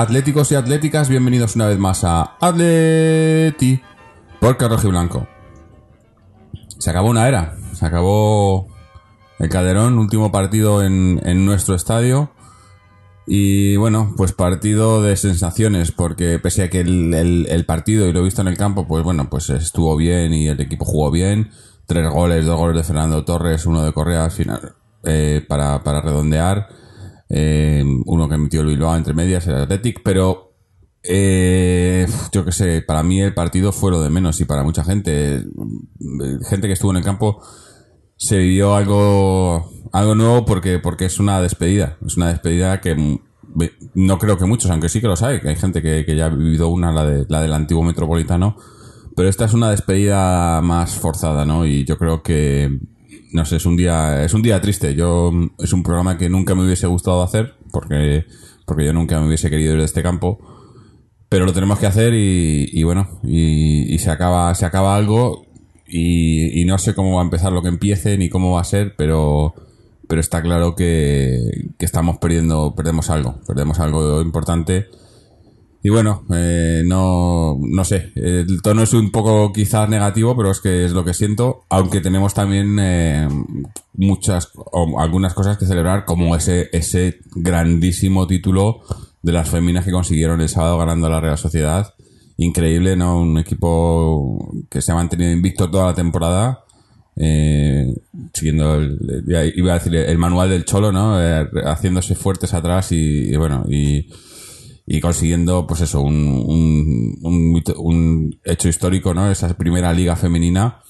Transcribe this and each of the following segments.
atléticos y atléticas, bienvenidos una vez más a Atleti por Rojo y Blanco. Se acabó una era, se acabó el Calderón, último partido en, nuestro estadio. Y bueno, pues partido de sensaciones, porque pese a que el, partido y lo visto en el campo, pues bueno, pues estuvo bien y el equipo jugó bien. Tres goles, dos goles de Fernando Torres, uno de Correa al final eh, para redondear. Eh, uno que metió el Bilbao entre medias, el Athletic, pero eh, yo qué sé, para mí el partido fue lo de menos y para mucha gente, eh, gente que estuvo en el campo, se vivió algo algo nuevo porque porque es una despedida. Es una despedida que mm, no creo que muchos aunque sí que lo sabe que hay gente que, que ya ha vivido una la de la del antiguo metropolitano pero esta es una despedida más forzada no y yo creo que no sé es un día es un día triste. Yo es un programa que nunca me hubiese gustado hacer porque porque yo nunca me hubiese querido ir de este campo. Pero lo tenemos que hacer y, bueno y, y se acaba se acaba algo y, y no sé cómo va a empezar lo que empiece ni cómo va a ser pero pero está claro que, que estamos perdiendo perdemos algo perdemos algo importante y bueno eh, no no sé el tono es un poco quizás negativo pero es que es lo que siento aunque tenemos también eh, muchas o algunas cosas que celebrar como ese ese grandísimo título de las féminas que consiguieron el sábado ganando la Real Sociedad increíble, ¿no? Un equipo que se ha mantenido invicto toda la temporada, eh, siguiendo, el, iba a decir, el manual del Cholo, ¿no? Eh, haciéndose fuertes atrás y, y bueno, y, y consiguiendo, pues eso, un, un, un, un hecho histórico, ¿no? Esa primera liga femenina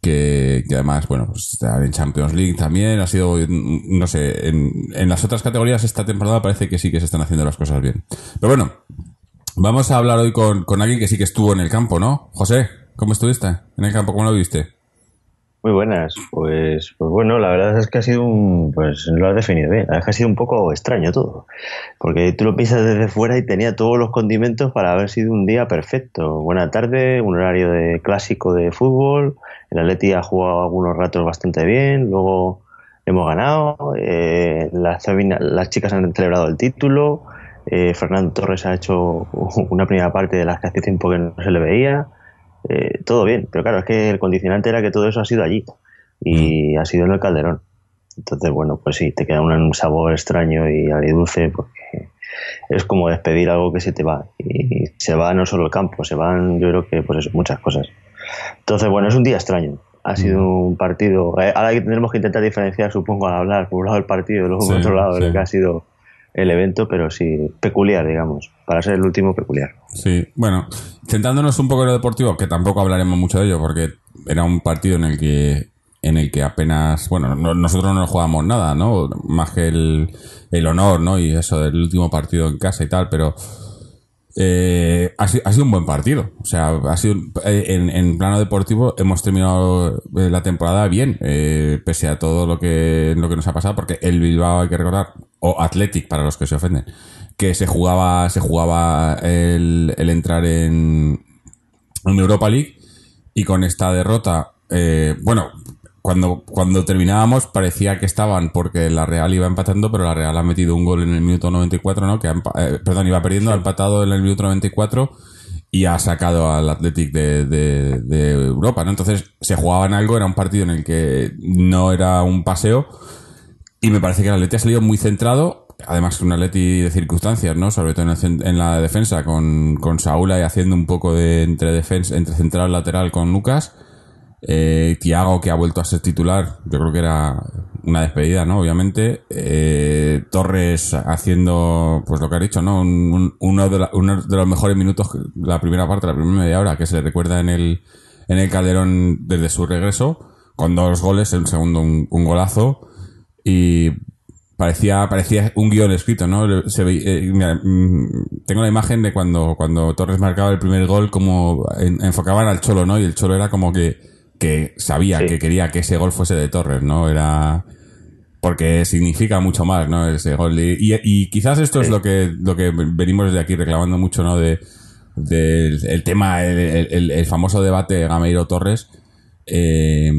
que, que además, bueno, pues están en Champions League también, ha sido, no sé, en, en las otras categorías esta temporada parece que sí que se están haciendo las cosas bien. Pero bueno, Vamos a hablar hoy con, con alguien que sí que estuvo en el campo, ¿no? José, ¿cómo estuviste en el campo? ¿Cómo lo viste? Muy buenas, pues, pues bueno, la verdad es que ha sido un, pues lo has definido bien, la ha sido un poco extraño todo, porque tú lo piensas desde fuera y tenía todos los condimentos para haber sido un día perfecto. Buena tarde, un horario de clásico de fútbol, el Atleti ha jugado algunos ratos bastante bien, luego hemos ganado, eh, las, las chicas han celebrado el título, eh, Fernando Torres ha hecho una primera parte de las que hace tiempo que no se le veía, eh, todo bien, pero claro, es que el condicionante era que todo eso ha sido allí y ha sido en el Calderón. Entonces, bueno, pues sí, te queda un, sabor extraño y agridulce porque es como despedir algo que se te va. Y se va no solo el campo, se van, yo creo que, pues eso, muchas cosas. Entonces, bueno, es un día extraño. Ha sido un partido. eh, Ahora que tendremos que intentar diferenciar, supongo, al hablar por un lado el partido y luego por Sí, otro lado sí. lo que ha sido el evento, pero sí, peculiar, digamos, para ser el último peculiar. Sí, bueno, centrándonos un poco en lo deportivo, que tampoco hablaremos mucho de ello, porque era un partido en el que en el que apenas, bueno, no- nosotros no jugamos nada, ¿no? Más que el, el honor, ¿no? Y eso del último partido en casa y tal, pero eh, ha, sido, ha sido un buen partido. O sea, ha sido eh, en, en plano deportivo hemos terminado eh, la temporada bien, eh, pese a todo lo que, lo que nos ha pasado, porque el Bilbao hay que recordar, o Athletic para los que se ofenden, que se jugaba, se jugaba el, el entrar en, en Europa League y con esta derrota, eh, bueno, cuando, cuando terminábamos parecía que estaban porque la Real iba empatando, pero la Real ha metido un gol en el minuto 94, ¿no? Que ha eh, perdón, iba perdiendo, ha empatado en el minuto 94 y ha sacado al Athletic de, de- de Europa, ¿no? Entonces se jugaba en algo, era un partido en el que no era un paseo y me parece que el Atleti ha salido muy centrado, además un Atleti de circunstancias, ¿no? Sobre todo en, el en la defensa, con, con Saúl ahí haciendo un poco de entre defensa, entre central lateral con Lucas. Eh, Tiago, que ha vuelto a ser titular, yo creo que era una despedida, ¿no? Obviamente. Eh, Torres haciendo, pues lo que ha dicho, ¿no? Un- un- uno, de la- uno de los mejores minutos, la primera parte, la primera media hora, que se le recuerda en el, en el Calderón desde su regreso, con dos goles, el segundo un, un golazo. Y parecía parecía un guion escrito, ¿no? Se ve- eh, mira, mm, tengo la imagen de cuando, cuando Torres marcaba el primer gol, como en- enfocaban al Cholo, ¿no? Y el Cholo era como que, que sabía Sí. que quería que ese gol fuese de Torres, ¿no? Era porque significa mucho más, ¿no? Ese gol. Y, y- y quizás esto es lo que, lo que venimos desde aquí reclamando mucho, ¿no? De, del el tema, el, el- el famoso debate Gameiro-Torres. Eh,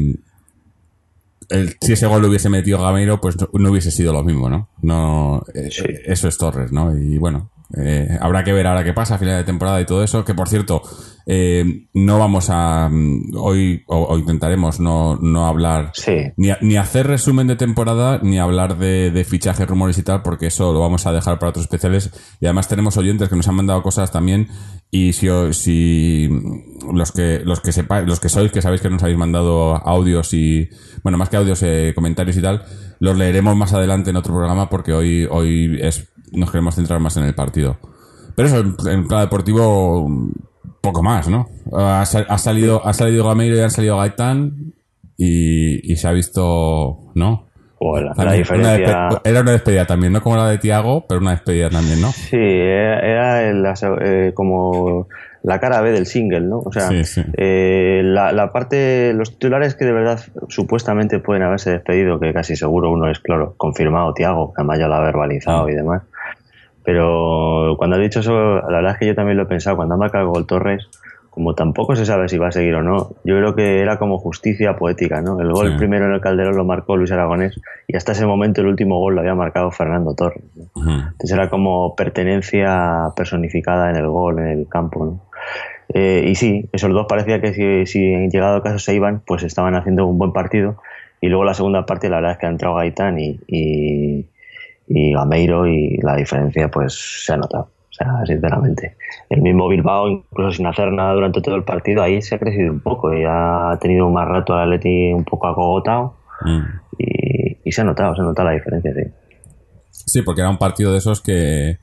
el- si ese gol lo hubiese metido Gameiro, pues no, no hubiese sido lo mismo, ¿no? no Sí. eh, Eso es Torres, ¿no? Y bueno, eh, habrá que ver ahora qué pasa a final de temporada y todo eso. Que por cierto, eh, no vamos a. mm, Hoy, o, o intentaremos no, no hablar Sí, ni, ni hacer resumen de temporada, ni hablar de, de fichajes, rumores y tal, porque eso lo vamos a dejar para otros especiales. Y además tenemos oyentes que nos han mandado cosas también. Y si, si los que los que sepáis, los que sois, que sabéis que nos habéis mandado audios y, bueno, más que audios, eh, comentarios y tal, los leeremos más adelante en otro programa porque hoy, hoy es, nos queremos centrar más en el partido. Pero eso, en, en plan deportivo, poco más, ¿no? Ha, sal- ha salido, ha salido Gameiro y ha salido Gaitán y, y se ha visto, ¿no? la, una diferencia. era una despedida también, no como la de Tiago, pero una despedida también, ¿no? Sí, era, era el- eh, como la cara B del single, ¿no? O sea, Sí, sí. eh, la, la parte, los titulares que de verdad supuestamente pueden haberse despedido, que casi seguro uno es, claro, confirmado, Tiago, que además ya lo ha verbalizado y demás. Pero cuando has dicho eso, la verdad es que yo también lo he pensado. Cuando ha marcado el gol Torres, como tampoco se sabe si va a seguir o no, yo creo que era como justicia poética, ¿no? El gol Sí. primero en el Calderón lo marcó Luis Aragonés y hasta ese momento el último gol lo había marcado Fernando Torres. Entonces era como pertenencia personificada en el gol, en el campo. ¿no? Eh, y sí, esos dos parecía que si, si en llegado caso se iban, pues estaban haciendo un buen partido. Y luego la segunda parte, la verdad es que ha entrado Gaitán y, y, y Gameiro y la diferencia pues se ha notado. O sea, sinceramente. El mismo Bilbao, incluso sin hacer nada durante todo el partido, ahí se ha crecido un poco y ha tenido más rato al Atleti un poco acogotado Mm. y, y se ha notado, se ha notado la diferencia, sí. Sí, porque era un partido de esos que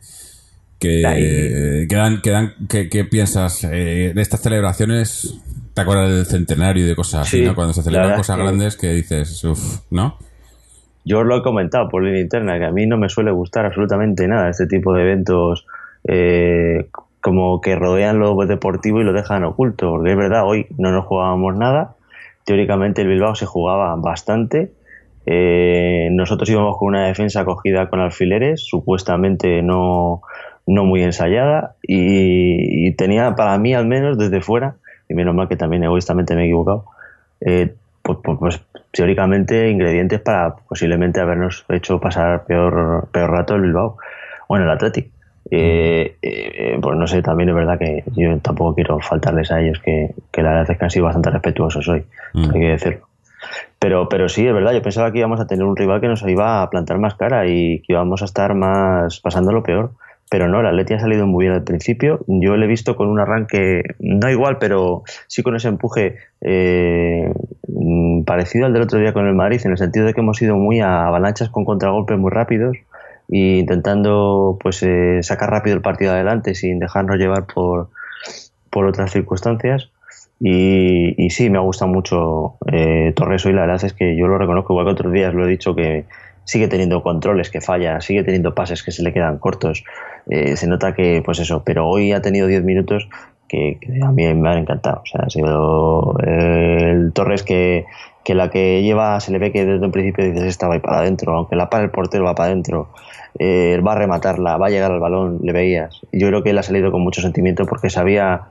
que Ahí. que dan, que, dan- que- que piensas eh, de estas celebraciones te acuerdas del centenario y de cosas así. Cuando se celebran cosas grandes que dices, uff, ¿no? Yo os lo he comentado por línea interna, que a mí no me suele gustar absolutamente nada este tipo de eventos eh, como que rodean lo deportivo y lo dejan oculto, porque es verdad, hoy no nos jugábamos nada, teóricamente el Bilbao se jugaba bastante, eh, nosotros íbamos con una defensa cogida con alfileres, supuestamente no, no muy ensayada, y, tenía para mí al menos desde fuera, y menos mal que también egoístamente me he equivocado, eh, pues, pues- pues, teóricamente ingredientes para posiblemente habernos hecho pasar peor, peor rato el Bilbao. Bueno, el Athletic. Eh, eh, pues no sé, también es verdad que yo tampoco quiero faltarles a ellos, que, que la verdad es que han sido bastante respetuosos hoy, Mm. hay que decirlo. Pero, pero sí, es verdad, yo pensaba que íbamos a tener un rival que nos iba a plantar más cara y que íbamos a estar más pasándolo peor. Pero no, el Atleti ha salido muy bien al principio. Yo le he visto con un arranque, no igual, pero sí con ese empuje eh, parecido al del otro día con el Madrid, en el sentido de que hemos ido muy a avalanchas con contragolpes muy rápidos e intentando pues eh, sacar rápido el partido adelante sin dejarnos llevar por, por otras circunstancias. Y, y sí, me ha gustado mucho eh, Torres hoy. La verdad es que yo lo reconozco, igual que otros días lo he dicho, que sigue teniendo controles que falla, sigue teniendo pases que se le quedan cortos. Eh, se nota que, pues eso, pero hoy ha tenido 10 minutos que, que a mí me han encantado. O sea, ha sido eh, el Torres que, que la que lleva, se le ve que desde un principio dices, esta va para adentro, aunque la para el portero va para adentro. Eh, va a rematarla, va a llegar al balón, le veías. Yo creo que él ha salido con mucho sentimiento porque sabía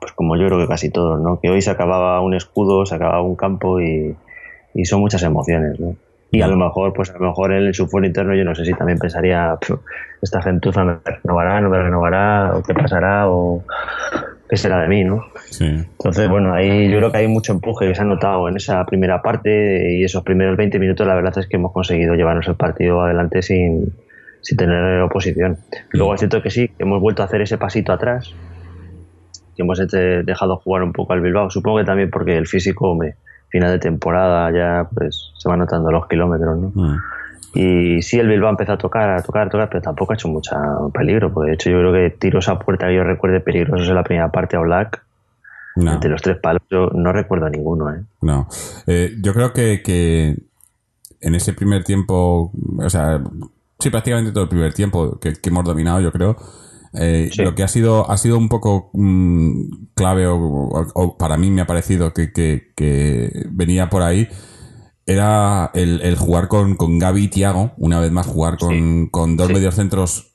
pues como yo creo que casi todos, ¿no? Que hoy se acababa un escudo, se acababa un campo y, y son muchas emociones, ¿no? Y a lo mejor, pues a lo mejor él en su fuero interno yo no sé si también pensaría, "Pf, esta gentuza me renovará, no me renovará, o qué pasará, o qué será de mí, ¿no? Sí. Entonces, bueno, ahí yo creo que hay mucho empuje que se ha notado en esa primera parte y esos primeros 20 minutos, la verdad es que hemos conseguido llevarnos el partido adelante sin, sin tener oposición. Luego es cierto que sí, que hemos vuelto a hacer ese pasito atrás, que hemos este- dejado jugar un poco al Bilbao. Supongo que también porque el físico, hombre, final de temporada ya pues se van notando los kilómetros, ¿no? Mm. Y sí, el Bilbao empezó a tocar, a tocar, a tocar, pero tampoco ha hecho mucho peligro, porque de hecho yo creo que tiros a puerta que yo recuerde peligrosos en la primera parte a Black, No. entre los tres palos, yo no recuerdo ninguno, ¿eh? No. Eh, yo creo que, que en ese primer tiempo, o sea, sí, prácticamente todo el primer tiempo que, que hemos dominado, yo creo, eh, Sí. Lo que ha sido ha sido un poco mm, clave o, o- o para mí me ha parecido que, que- que venía por ahí era el, el jugar con, con Gaby y Tiago, una vez más jugar con, con dos Sí. mediocentros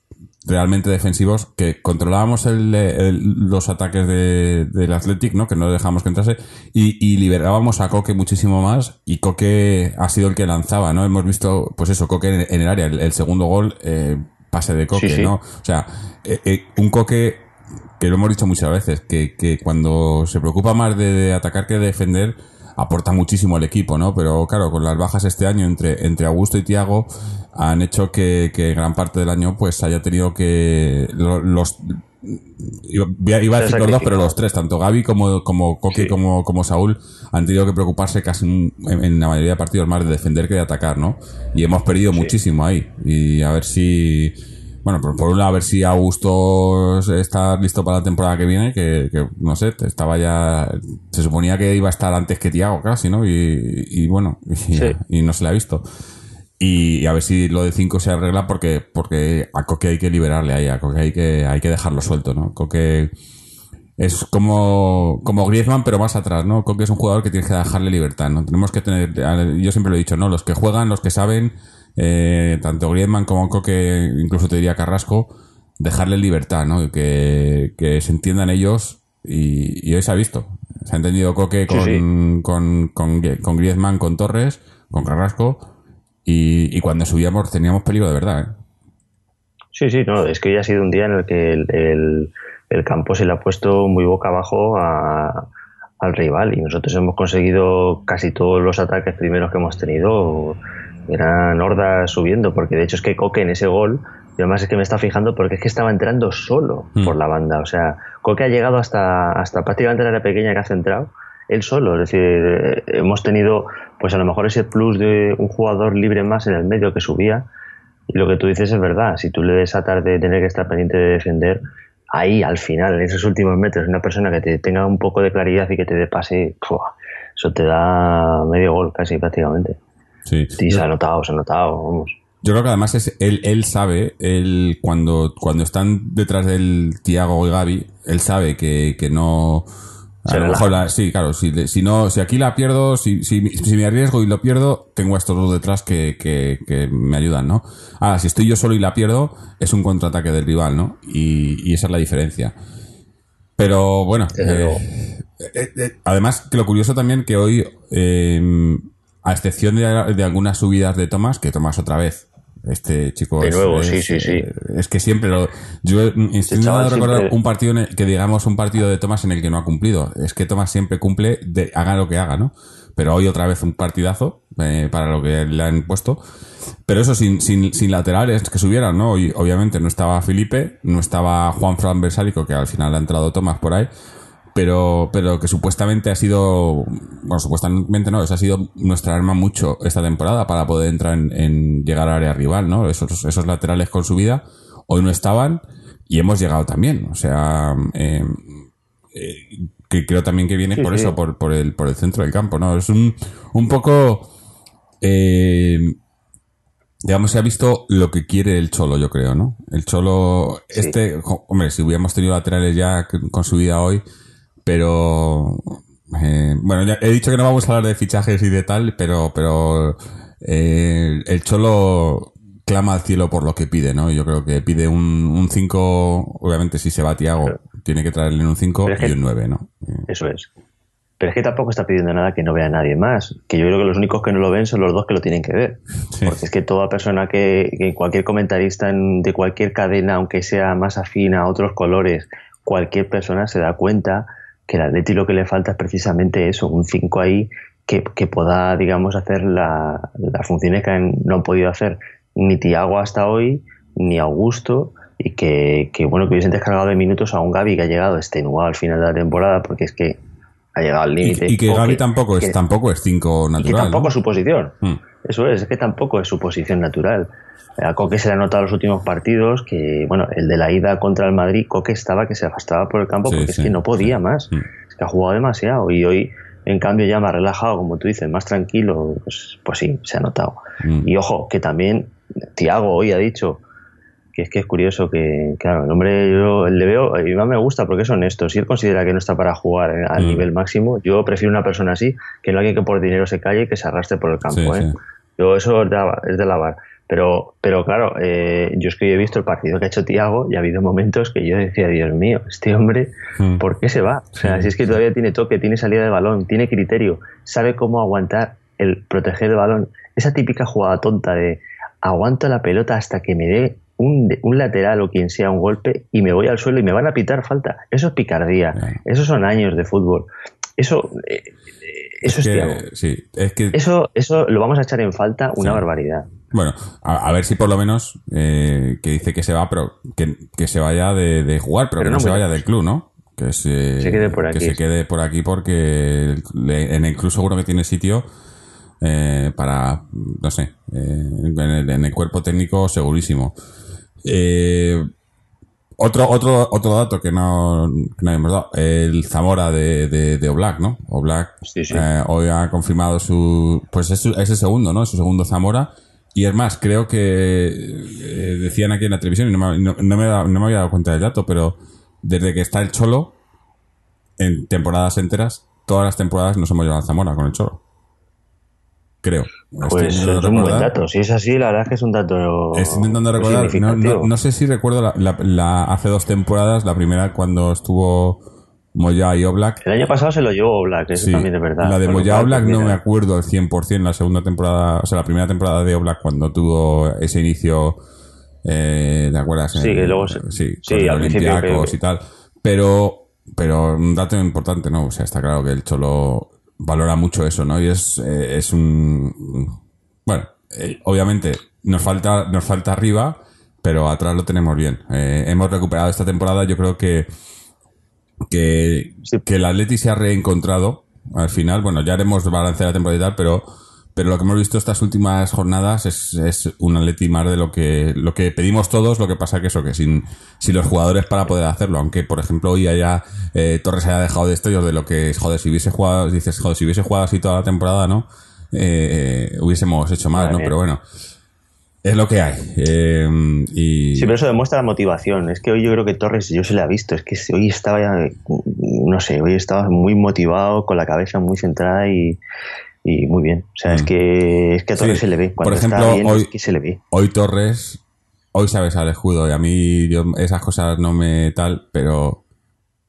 realmente defensivos que controlábamos el- el- los ataques de- del Athletic, ¿no? que no dejamos que entrase y, y liberábamos a Coque muchísimo más y Coque ha sido el que lanzaba, ¿no? Hemos visto, pues eso, Coque en, en el área, el, el segundo gol, eh, pase de Coque, Sí, sí. ¿no? O sea, eh, eh, un Coque que lo hemos dicho muchas veces, que, que cuando se preocupa más de, de atacar que de defender, aporta muchísimo al equipo, ¿no? Pero claro, con las bajas este año entre, entre Augusto y Tiago han hecho que, que gran parte del año pues haya tenido que lo- los iba iba a decir los dos, pero los tres, tanto Gaby como, como Coque Sí. como, como Saúl, han tenido que preocuparse casi en, en la mayoría de partidos más de defender que de atacar, ¿no? Y hemos perdido muchísimo ahí. Y a ver si, bueno, por, por un lado, a ver si Augusto está listo para la temporada que viene, que, que, no sé, estaba ya, se suponía que iba a estar antes que Tiago casi, ¿no? Y, y bueno, y, Sí. y no se le ha visto. Y, y a ver si lo de 5 se arregla porque, porque a Coque hay que liberarle ahí, a Coque hay que, hay que dejarlo suelto, ¿no? Coque es como, como Griezmann, pero más atrás, ¿no? Coque es un jugador que tienes que dejarle libertad, ¿no? Tenemos que tener, yo siempre lo he dicho, ¿no? Los que juegan, los que saben, eh, tanto Griezmann como Coque, incluso te diría Carrasco, dejarle libertad, ¿no? Que, que se entiendan ellos y, y hoy se ha visto. Se ha entendido Coque Sí, con, sí. Con, con, con Griezmann, con Torres, con Carrasco y, y cuando subíamos teníamos peligro de verdad, ¿eh? Sí, sí, no, es que hoy ha sido un día en el que el, el- el campo se le ha puesto muy boca abajo a- al rival y nosotros hemos conseguido casi todos los ataques primeros que hemos tenido eran hordas subiendo, porque de hecho es que Coque en ese gol, y además es que me está fijando porque es que estaba entrando solo Mm. por la banda, o sea, Coque ha llegado hasta, hasta prácticamente la área pequeña que ha centrado, él solo, es decir, eh, hemos tenido pues a lo mejor ese plus de un jugador libre más en el medio que subía, y lo que tú dices es verdad. Si tú le desatas de tener que estar pendiente de defender, ahí al final, en esos últimos metros, una persona que te tenga un poco de claridad y que te dé pase, eso te da medio gol casi prácticamente. Sí. Sí, se ha notado, se ha notado, vamos. Yo creo que además es él, él sabe, él cuando, cuando están detrás del Tiago y Gaby, él sabe que, que no. A lo mejor, la- sí, claro, si, si no, si aquí la pierdo, si, si, si me arriesgo y lo pierdo, tengo a estos dos detrás que, que, que me ayudan, ¿no? Ahora, si estoy yo solo y la pierdo, es un contraataque del rival, ¿no? Y, y esa es la diferencia. Pero bueno, eh, eh, eh, además que lo curioso también que hoy, a excepción de, de algunas subidas de Tomás, que Tomás otra vez, este chico De es, nuevo, es, sí, sí, sí. es que siempre lo, yo estoy Este chaval intentando recordar siempre- un partido en el- que digamos un partido de Tomás en el que no ha cumplido. Es que Tomás siempre cumple, de, haga lo que haga, ¿no? Pero hoy otra vez un partidazo eh, para lo que le han puesto. Pero eso sin, sin, sin laterales que subieran, ¿no? Y obviamente no estaba Felipe, no estaba Juan Fran Versálico, que al final ha entrado Tomás por ahí, pero, pero que supuestamente ha sido, bueno, supuestamente no, esa ha sido nuestra arma mucho esta temporada para poder entrar en, en llegar al área rival, ¿no? Esos, esos laterales con subida hoy no estaban y hemos llegado también, o sea, eh, eh, que creo también que viene Sí, por sí. eso, por, por, el, por el centro del campo, ¿no? Es un, un poco... Eh, digamos, se ha visto lo que quiere el Cholo, yo creo, ¿no? El Cholo, Sí. este, hombre, si hubiéramos tenido laterales ya con su vida hoy, pero, eh, bueno, ya he dicho que no vamos a hablar de fichajes y de tal, pero, pero, eh, el Cholo clama al cielo por lo que pide, ¿no? Yo creo que pide un 5, obviamente si se va Tiago, tiene que traerle un 5 Pero es y que- un 9, ¿no? Eso es. Pero es que tampoco está pidiendo nada que no vea nadie más. Que yo creo que los únicos que no lo ven son los dos que lo tienen que ver. Sí. Porque es que toda persona que, que cualquier comentarista en- de cualquier cadena, aunque sea más afín a otros colores, cualquier persona se da cuenta que al Atleti lo que le falta es precisamente eso, un 5 ahí que, que pueda, digamos, hacer la- las funciones que han- no han podido hacer ni Tiago hasta hoy, ni Augusto, y que, que, bueno, que hubiesen descargado de minutos a un Gaby que ha llegado extenuado al final de la temporada, porque es que ha llegado al Y, límite. y que Gaby tampoco es, que- tampoco es 5 y natural. que tampoco ¿no? es su posición. Mm. Eso es, es que tampoco es su posición natural. A Coque se le ha notado en los últimos partidos que, bueno, el de la ida contra el Madrid, Coque estaba que se arrastraba por el campo Sí, porque sí, es que no podía sí. más. Mm. Es que ha jugado demasiado y hoy En cambio, ya más relajado, como tú dices, más tranquilo, pues, pues sí, se ha notado. Mm. Y ojo, que también Tiago hoy ha dicho que es que es curioso que, claro, el hombre yo le veo, y más me gusta porque es honesto. Si él considera que no está para jugar eh, al Mm. nivel máximo, yo prefiero una persona así que no alguien que por dinero se calle y que se arrastre por el campo. Sí, ¿eh? sí. Yo eso es de, es de lavar. Pero, pero claro, eh, yo es que yo he visto el partido que ha hecho Tiago y ha habido momentos que yo decía, Dios mío, este hombre, Mm. ¿por qué se va? O sea, Sí, si es que todavía tiene toque, tiene salida de balón, tiene criterio, sabe cómo aguantar el proteger el balón. Esa típica jugada tonta de aguanto la pelota hasta que me dé un, un lateral o quien sea un golpe y me voy al suelo y me van a pitar falta. Eso es picardía. Esos son años de fútbol. Eso, eh, eh, eso es, que, sí, es que Eso, eso lo vamos a echar en falta una Sí. barbaridad. Bueno, a, a ver si por lo menos eh, que dice que se va, pero que, que se vaya de, de jugar, pero, Pero que no, no se vaya del club, ¿no? Que se, Se quede por que aquí. se quede por aquí porque le- en el club seguro que tiene sitio eh, para, no sé, eh, en, el, en el cuerpo técnico segurísimo. Eh, otro, otro, otro dato que no, que no habíamos dado, el Zamora de, de, de Oblak, ¿no? Oblak Sí, sí. eh, hoy ha confirmado su, pues es, su- es el segundo, ¿no? Es su segundo Zamora. Y es más, creo que eh, decían aquí en la televisión, y no me, no- no me he dado- no me había dado cuenta del dato, pero desde que está el Cholo, en temporadas enteras, todas las temporadas nos hemos llevado a Zamora con el Cholo. Creo. Pues es un buen dato. Si es así, la verdad es que es un dato. Estoy intentando recordar, no, significativo. no- no sé si recuerdo la, la- la- hace dos temporadas, la primera cuando estuvo Moya y Oblak. El año pasado se lo llevó Black, eso Sí, también es verdad. La de Moya Oblak pues, no me acuerdo al 100%, la segunda temporada, o sea, la primera temporada de Oblak cuando tuvo ese inicio, eh, ¿te acuerdas? Sí, que luego se- sí, sí, al principio que- y tal. Pero, pero un dato importante, ¿no? O sea, está claro que el Cholo valora mucho eso, ¿no? Y es, eh, es un... Bueno, eh, obviamente nos falta, nos falta arriba, pero atrás lo tenemos bien. Eh, hemos recuperado esta temporada, yo creo que que, Sí. que el Atleti se ha reencontrado al final. Bueno, ya haremos balance de la temporada y tal, pero, pero lo que hemos visto estas últimas jornadas es, es un Atleti más de lo que, lo que pedimos todos. Lo que pasa que eso, que sin, sin los jugadores para poder hacerlo. Aunque, por ejemplo, hoy haya eh, Torres haya dejado de estrellos de lo que, joder, si hubiese jugado, dices, joder, si hubiese jugado así toda la temporada, ¿no? Eh, hubiésemos hecho más, ¿no? Pero bueno. Es lo que hay. Eh, y, Sí, pero eso demuestra la motivación. Es que hoy yo creo que Torres, yo se le ha visto. Es que hoy estaba ya, no sé, hoy estaba muy motivado, con la cabeza muy centrada y, y muy bien. O sea, es Mm. que es que a Torres Sí, se le ve. Cuando por ejemplo, está bien, hoy- es que se le ve. hoy Torres, hoy sabes al escudo y a mí yo, esas cosas no me tal, pero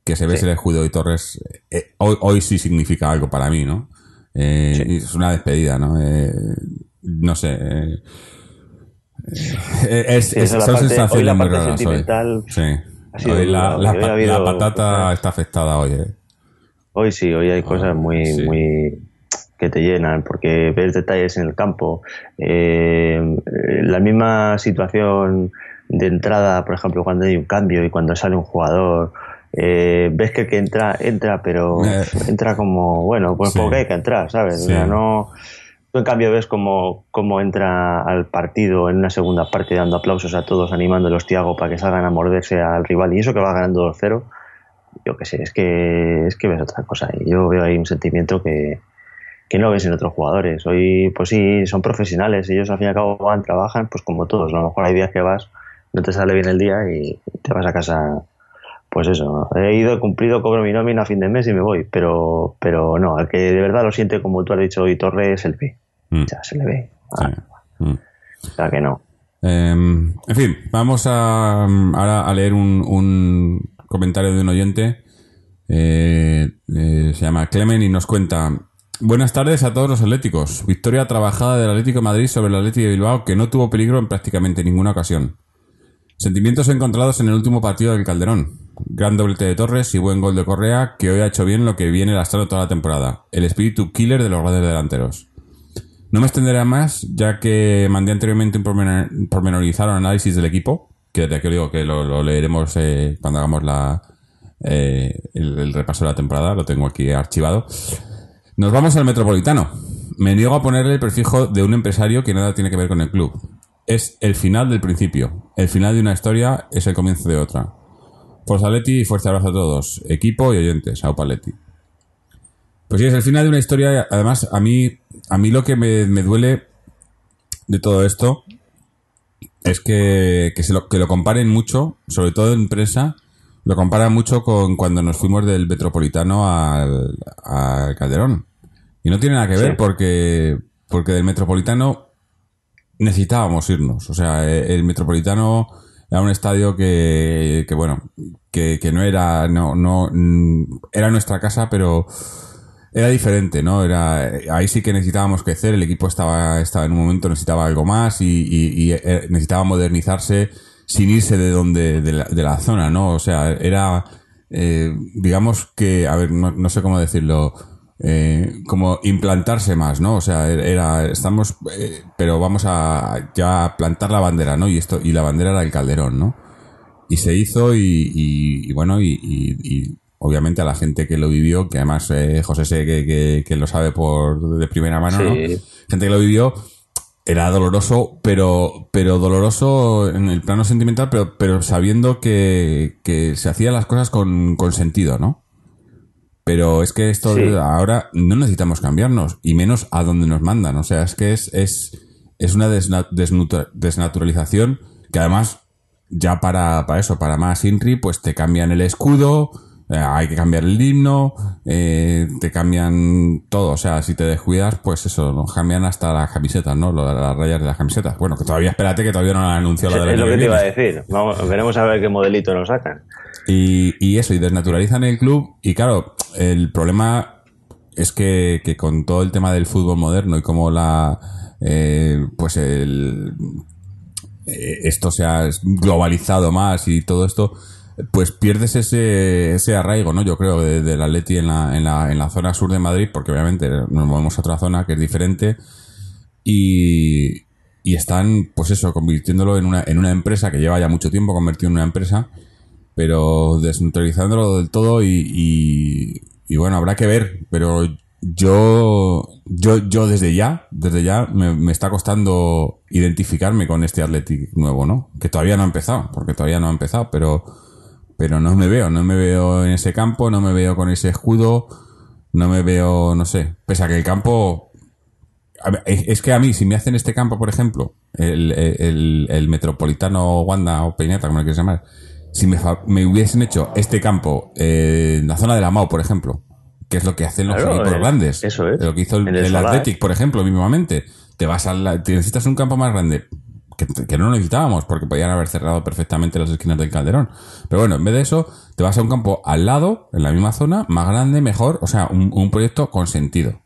que se ve Sí. el escudo y Torres, eh, hoy, hoy sí significa algo para mí, ¿no? Eh, Sí. Es una despedida, ¿no? Eh, no sé. eh, eh, es, es- esa es la son parte- sensaciones hoy la muy parte raras hoy. sentimental Sí. ha sido Hoy la, la hoy ha pa- habido la patata está afectada hoy, eh. Hoy sí, hoy hay cosas muy, Ah, muy que te llenan, porque ves detalles en el campo. Eh, la misma situación de entrada, por ejemplo, cuando hay un cambio y cuando sale un jugador, eh, ves que el que entra, entra, pero Eh. entra como, bueno, pues Sí. porque hay que entrar, ¿sabes? O Sí. sea, no... Tú en cambio ves cómo, cómo entra al partido en una segunda parte dando aplausos a todos, animando a los Tiago para que salgan a morderse al rival y eso que va ganando 2-0 yo qué sé, es que, es que ves otra cosa. Y yo veo ahí un sentimiento que, que no ves en otros jugadores. Hoy, pues sí, son profesionales, ellos al fin y al cabo van, trabajan, pues como todos. A lo mejor hay días que vas, no te sale bien el día y te vas a casa, pues eso. He ido, he cumplido, cobro mi nómina a fin de mes y me voy. Pero, pero no, al que de verdad lo siente, como tú has dicho hoy, Torres, se le ve. Mm, O sea, se le ve. sí. Mm. O sea, que no. Eh, en fin, vamos a, ahora a leer un, un comentario de un oyente. Eh, eh, se llama Clemen y nos cuenta. Buenas tardes a todos los atléticos. Victoria trabajada del Atlético de Madrid sobre el Atlético de Bilbao que no tuvo peligro en prácticamente ninguna ocasión. Sentimientos encontrados en el último partido del Calderón. Gran doblete de Torres y buen gol de Correa que hoy ha hecho bien lo que viene lastrando toda la temporada. El espíritu killer de los grandes delanteros. No me extenderé más, ya que mandé anteriormente un pormenor- pormenorizado análisis del equipo, que desde aquí digo que lo, leeremos eh, cuando hagamos la, eh, el repaso de la temporada, lo tengo aquí archivado. Nos vamos al Metropolitano. Me niego a ponerle el prefijo de un empresario que nada tiene que ver con el club. Es el final del principio. El final de una historia es el comienzo de otra. Forza Leti y fuerte abrazo a todos. Equipo y oyentes. Aupa Leti. Pues sí, es el final de una historia. Además, a mí, a mí lo que me, me duele de todo esto es que, que, lo, que lo comparen mucho, sobre todo en prensa, lo comparan mucho con cuando nos fuimos del Metropolitano al Calderón. Y no tiene nada que ver Sí. porque, porque del Metropolitano necesitábamos irnos. O sea, eh, el Metropolitano era un estadio que, que bueno, que, que no era, no, no, mm, era nuestra casa, pero era diferente, ¿no? Era, ahí sí que necesitábamos crecer, el equipo estaba, estaba en un momento, necesitaba algo más y, y- y, eh, necesitaba modernizarse sin irse de donde, de la, de la zona, ¿no? O sea, era, eh, digamos que, a ver, no, no sé cómo decirlo, eh, como implantarse más, ¿no? O sea, era, estamos, eh, pero vamos a ya plantar la bandera, ¿no? Y esto, y la bandera era el Calderón, ¿no? Y se hizo y, y- y bueno, y, obviamente a la gente que lo vivió, que además eh, José sé que, que- que lo sabe por de primera mano, ¿no? Sí. Gente que lo vivió, era doloroso, pero, pero doloroso en el plano sentimental, pero, pero sabiendo que, que se hacían las cosas con, con sentido, ¿no? Pero es que esto Sí. ahora no necesitamos cambiarnos, y menos a donde nos mandan. O sea, es que es, es, es una desna- desnaturalización que además, ya para, para eso, para más INRI, pues te cambian el escudo, eh, hay que cambiar el himno, eh, te cambian todo. O sea, si te descuidas, pues eso, nos cambian hasta las camisetas, ¿no? Lo- Las rayas de las camisetas. Bueno, que todavía, espérate, que todavía no han anunciado la del es año lo que te iba a decir. Vamos, veremos a ver qué modelito nos sacan. Y, y eso, y desnaturalizan el club. Y claro, el problema es que, con todo el tema del fútbol moderno y como la. eh, pues el. eh, esto se ha globalizado más y todo esto, pues pierdes ese, ese arraigo, ¿no? Yo creo, de- del Atleti en la, en, la, en la zona sur de Madrid, porque obviamente nos movemos a otra zona que es diferente y, y están, pues eso, convirtiéndolo en una, en una empresa que lleva ya mucho tiempo convertido en una empresa, pero desneutralizándolo del todo y, y, bueno, habrá que ver, pero yo, yo, yo desde ya, desde ya me, me está costando identificarme con este Athletic nuevo, ¿no? Que todavía no ha empezado, porque todavía no ha empezado, pero, pero no me veo, no me veo en ese campo, no me veo con ese escudo, no me veo, no sé, pese a que el campo es que a mí, si me hacen este campo, por ejemplo, el, el, el Metropolitano Wanda o Peineta, como lo quieras llamar, si me, me hubiesen hecho este campo eh, en la zona de la MAO, por ejemplo, que es lo que hacen los Claro, equipos grandes, eso es. lo que hizo el. Athletic, por ejemplo, mismamente, te vas a la- te necesitas un campo más grande, que, que no necesitábamos, porque podían haber cerrado perfectamente las esquinas del Calderón. Pero bueno, en vez de eso, te vas a un campo al lado, en la misma zona, más grande, mejor, o sea, un, un proyecto con sentido.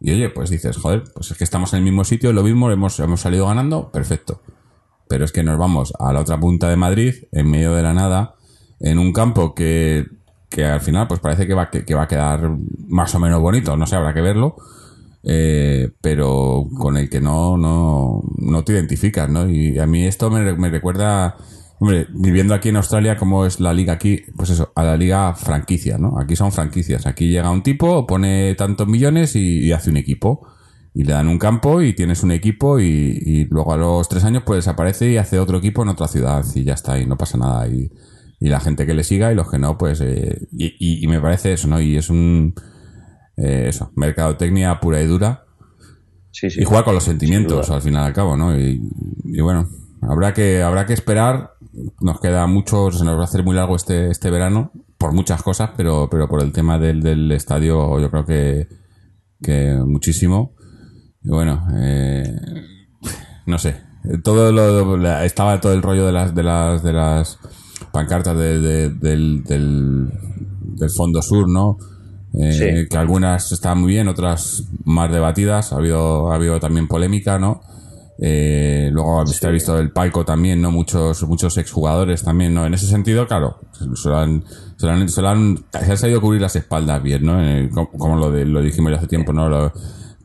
Y oye, pues dices, joder, pues es que estamos en el mismo sitio, lo mismo, hemos, hemos salido ganando, perfecto. Pero es que nos vamos a la otra punta de Madrid, en medio de la nada, en un campo que, que al final pues parece que va, que, que va a quedar más o menos bonito, no sé, habrá que verlo, eh, pero con el que no, no, no te identificas, ¿no? Y a mí esto me, me recuerda, hombre, viviendo aquí en Australia, como es la liga aquí, pues eso, a la liga franquicia, ¿no? Aquí son franquicias, aquí llega un tipo, pone tantos millones y hace un equipo. Y le dan un campo y tienes un equipo y, y luego a los tres años pues desaparece y hace otro equipo en otra ciudad y ya está y no pasa nada. Y, y la gente que le siga y los que no pues eh, y, me parece eso no y es un eh, eso mercadotecnia pura y dura Sí, sí. y jugar con los sentimientos al final y al cabo no y, y bueno habrá que habrá que esperar. Nos queda mucho se nos va a hacer muy largo este este verano por muchas cosas pero pero por el tema del, del estadio yo creo que que muchísimo y bueno eh, no sé todo lo estaba todo el rollo de las de las de las pancartas de- de- del, del, del fondo sur no Eh, Sí. que algunas están muy bien otras más debatidas ha habido ha habido también polémica no eh, luego usted ha visto el palco también, ¿no? Muchos, muchos exjugadores también, ¿no? En ese sentido, claro, se lo han, se han, se han, se han sabido cubrir las espaldas bien, ¿no? Como, como lo, de, lo dijimos ya hace tiempo, ¿no? Lo-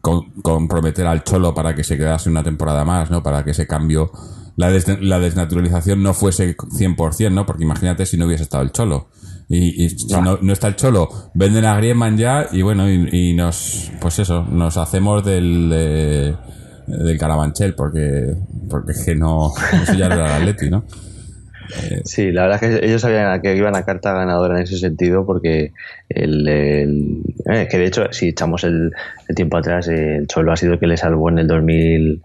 con- comprometer al Cholo para que se quedase una temporada más, ¿no? Para que ese cambio, la, des- la desnaturalización no fuese 100%, ¿no? Porque imagínate si no hubiese estado el Cholo. Y, y si no, no está el Cholo, venden a Griezmann ya y bueno, y, y nos, pues eso, nos hacemos del, eh, del Carabanchel porque, porque es que no, eso ya era el Atleti, ¿no? Sí, la verdad es que ellos sabían que iban a carta ganadora en ese sentido porque el, eh, que de hecho si echamos el, tiempo atrás el Cholo ha sido el que le salvó en el 2000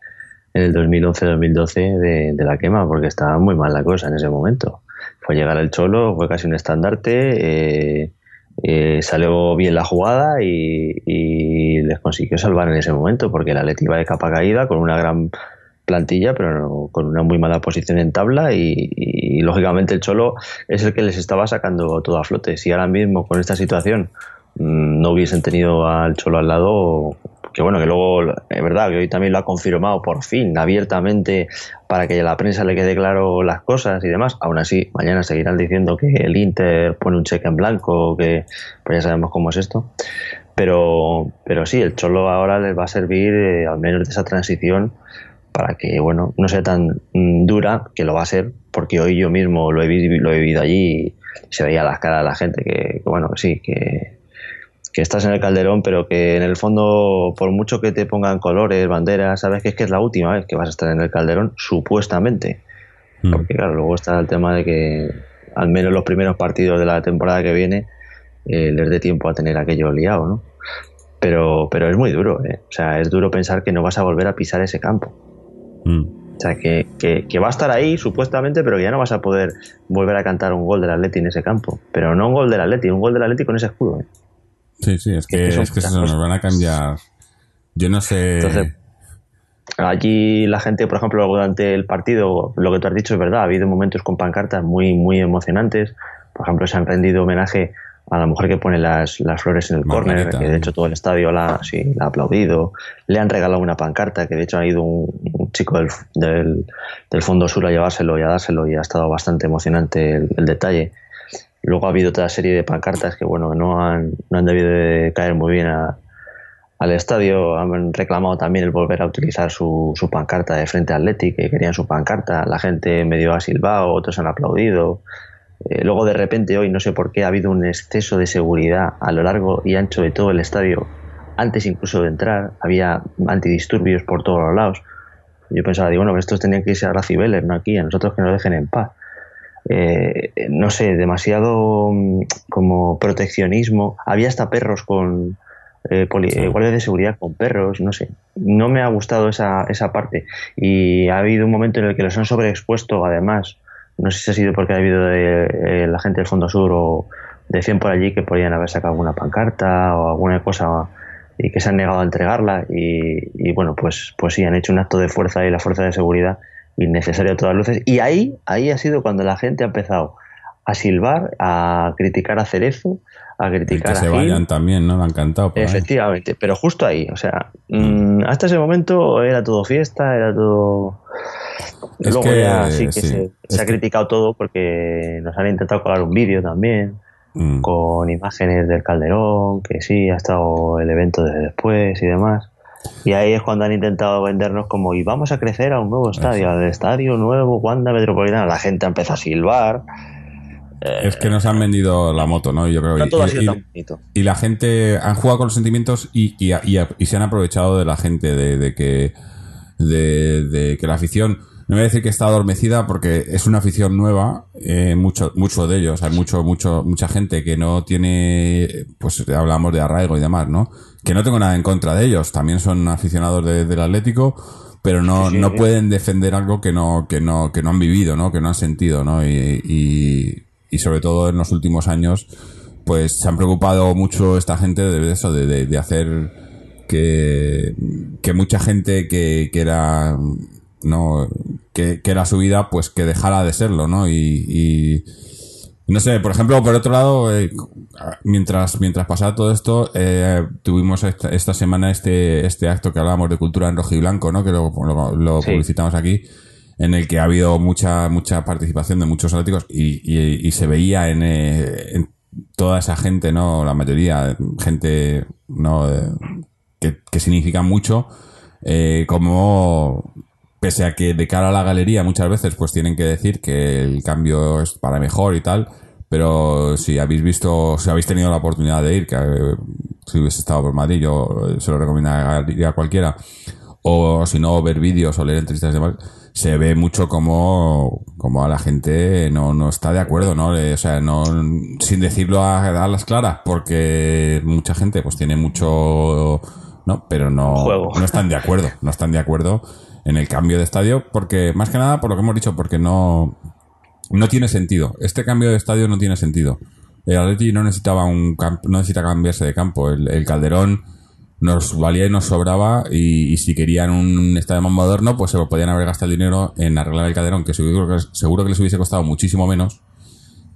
en el 2011-2012 de, de la quema porque estaba muy mal la cosa en ese momento. Fue llegar el Cholo, fue casi un estandarte, eh, eh, salió bien la jugada y, les consiguió salvar en ese momento porque el Atleti iba de capa caída con una gran plantilla, pero con una muy mala posición en tabla y, y, lógicamente el Cholo es el que les estaba sacando todo a flote. Si ahora mismo con esta situación mm, no hubiesen tenido al Cholo al lado, que bueno, que luego es verdad que hoy también lo ha confirmado por fin, abiertamente, para que a la prensa le quede claro las cosas y demás. Aún así, mañana seguirán diciendo que el Inter pone un cheque en blanco, que pues ya sabemos cómo es esto. Pero, pero sí, el Cholo ahora les va a servir, eh, al menos de esa transición, para que bueno no sea tan mm, dura que lo va a ser porque hoy yo mismo lo he, lo he vivido allí y se veía las caras de la gente que, que, bueno sí que, que estás en el calderón pero que en el fondo por mucho que te pongan colores banderas sabes que es que es la última vez que vas a estar en el calderón supuestamente Mm. porque claro luego está el tema de que al menos los primeros partidos de la temporada que viene eh, les dé tiempo a tener aquello liado no pero pero es muy duro ¿eh? o sea es duro pensar que no vas a volver a pisar ese campo Mm. o sea, que, que- que va a estar ahí supuestamente, pero que ya no vas a poder volver a cantar un gol del Atleti en ese campo. Pero no un gol del Atleti, un gol del Atleti con ese escudo. ¿eh? Sí, sí, es que, Es que son es que muchas eso, nos van a cambiar. Yo no sé. Entonces, Allí la gente, por ejemplo, durante el partido, lo que tú has dicho es verdad, ha habido momentos con pancartas muy, muy emocionantes. Por ejemplo, se han rendido homenaje a la mujer que pone las, las flores en el córner, Margarita, que de hecho todo el estadio la, sí, la ha aplaudido. Le han regalado una pancarta, que de hecho ha ido un, un chico del, del, del Fondo Sur a llevárselo y a dárselo y ha estado bastante emocionante el, el detalle. Luego ha habido otra serie de pancartas que bueno, no han, no han debido de caer muy bien a- al estadio. Han reclamado también el volver a utilizar su, su pancarta de frente al Athletic, que querían su pancarta. La gente medio ha silbado, otros han aplaudido. Eh, luego de repente hoy no sé por qué ha habido un exceso de seguridad a lo largo y ancho de todo el estadio. Antes incluso de entrar había antidisturbios por todos los lados. Yo pensaba, digo, bueno, estos tenían que irse a la Cibeles, no aquí, a nosotros que nos dejen en paz. Eh, no sé, demasiado mm, como proteccionismo. Había hasta perros con eh, poli- Sí. eh, guardias de seguridad con perros, no sé. No me ha gustado esa, esa parte. Y ha habido un momento en el que los han sobreexpuesto, además. No sé si ha sido porque ha habido de, eh, la gente del Fondo Sur o decían por allí que podían haber sacado alguna pancarta o alguna cosa y que se han negado a entregarla y, y bueno pues pues sí han hecho un acto de fuerza y la fuerza de seguridad innecesario a todas luces. Y ahí ahí ha sido cuando la gente ha empezado a silbar a criticar a Cerezo a y criticar que a se Gil. vayan también, ¿no? Le han cantado. ahí. efectivamente pero justo ahí o sea mm, hasta ese momento era todo fiesta era todo Es luego que, ya sí que sí, se, ha criticado todo porque nos han intentado colar un vídeo también Mm. con imágenes del Calderón, que sí, ha estado el evento desde después y demás. Y ahí es cuando han intentado vendernos como, y vamos a crecer a un nuevo estadio, al estadio nuevo, Wanda Metropolitana. La gente empezó a silbar. Es que nos han vendido la moto, ¿no? Yo creo No y- todo ha y- sido y- tan bonito. y la gente han jugado con los sentimientos y, y, se han aprovechado de la gente de, de que de, de que la afición no voy a decir que está adormecida porque es una afición nueva eh, mucho mucho de ellos hay mucho mucho mucha gente que no tiene pues hablamos de arraigo y demás no que no tengo nada en contra de ellos también son aficionados de- del Atlético pero no, Sí, sí, no sí. pueden defender algo que no que no que no han vivido no que no han sentido no y, y, y sobre todo en los últimos años pues se han preocupado mucho esta gente de eso, de, de- de hacer que, que mucha gente que, que era no que, que era su vida, pues que dejara de serlo, ¿no? Y, y no sé, por ejemplo, por otro lado, eh, mientras mientras pasaba todo esto, eh, tuvimos esta, esta semana este este acto que hablábamos de cultura en rojo y blanco, ¿no? Que lo, lo, lo Sí. publicitamos aquí en el que ha habido mucha mucha participación de muchos atléticos y, y, se veía en, eh, en toda esa gente, ¿no? La mayoría, gente, ¿no? Eh, que, que significan mucho, eh, como pese a que de cara a la galería muchas veces pues tienen que decir que el cambio es para mejor y tal, pero si habéis visto, si habéis tenido la oportunidad de ir, que eh, si hubiese estado por Madrid, yo se lo recomendaría a cualquiera, o si no, ver vídeos o leer entrevistas y demás, se ve mucho como, como a la gente no, no está de acuerdo, ¿no? Eh, o sea, no, sin decirlo a, a las claras, porque mucha gente pues tiene mucho, ¿no? Pero no, Juego. no están de acuerdo, no están de acuerdo en el cambio de estadio, porque, más que nada, por lo que hemos dicho, porque no, no tiene sentido. Este cambio de estadio no tiene sentido. El Atleti no necesitaba un camp- no necesita cambiarse de campo. El, el Calderón nos valía y nos sobraba y, y si querían un estadio más moderno, pues se lo podían haber gastado el dinero en arreglar el Calderón, que seguro que, seguro que les hubiese costado muchísimo menos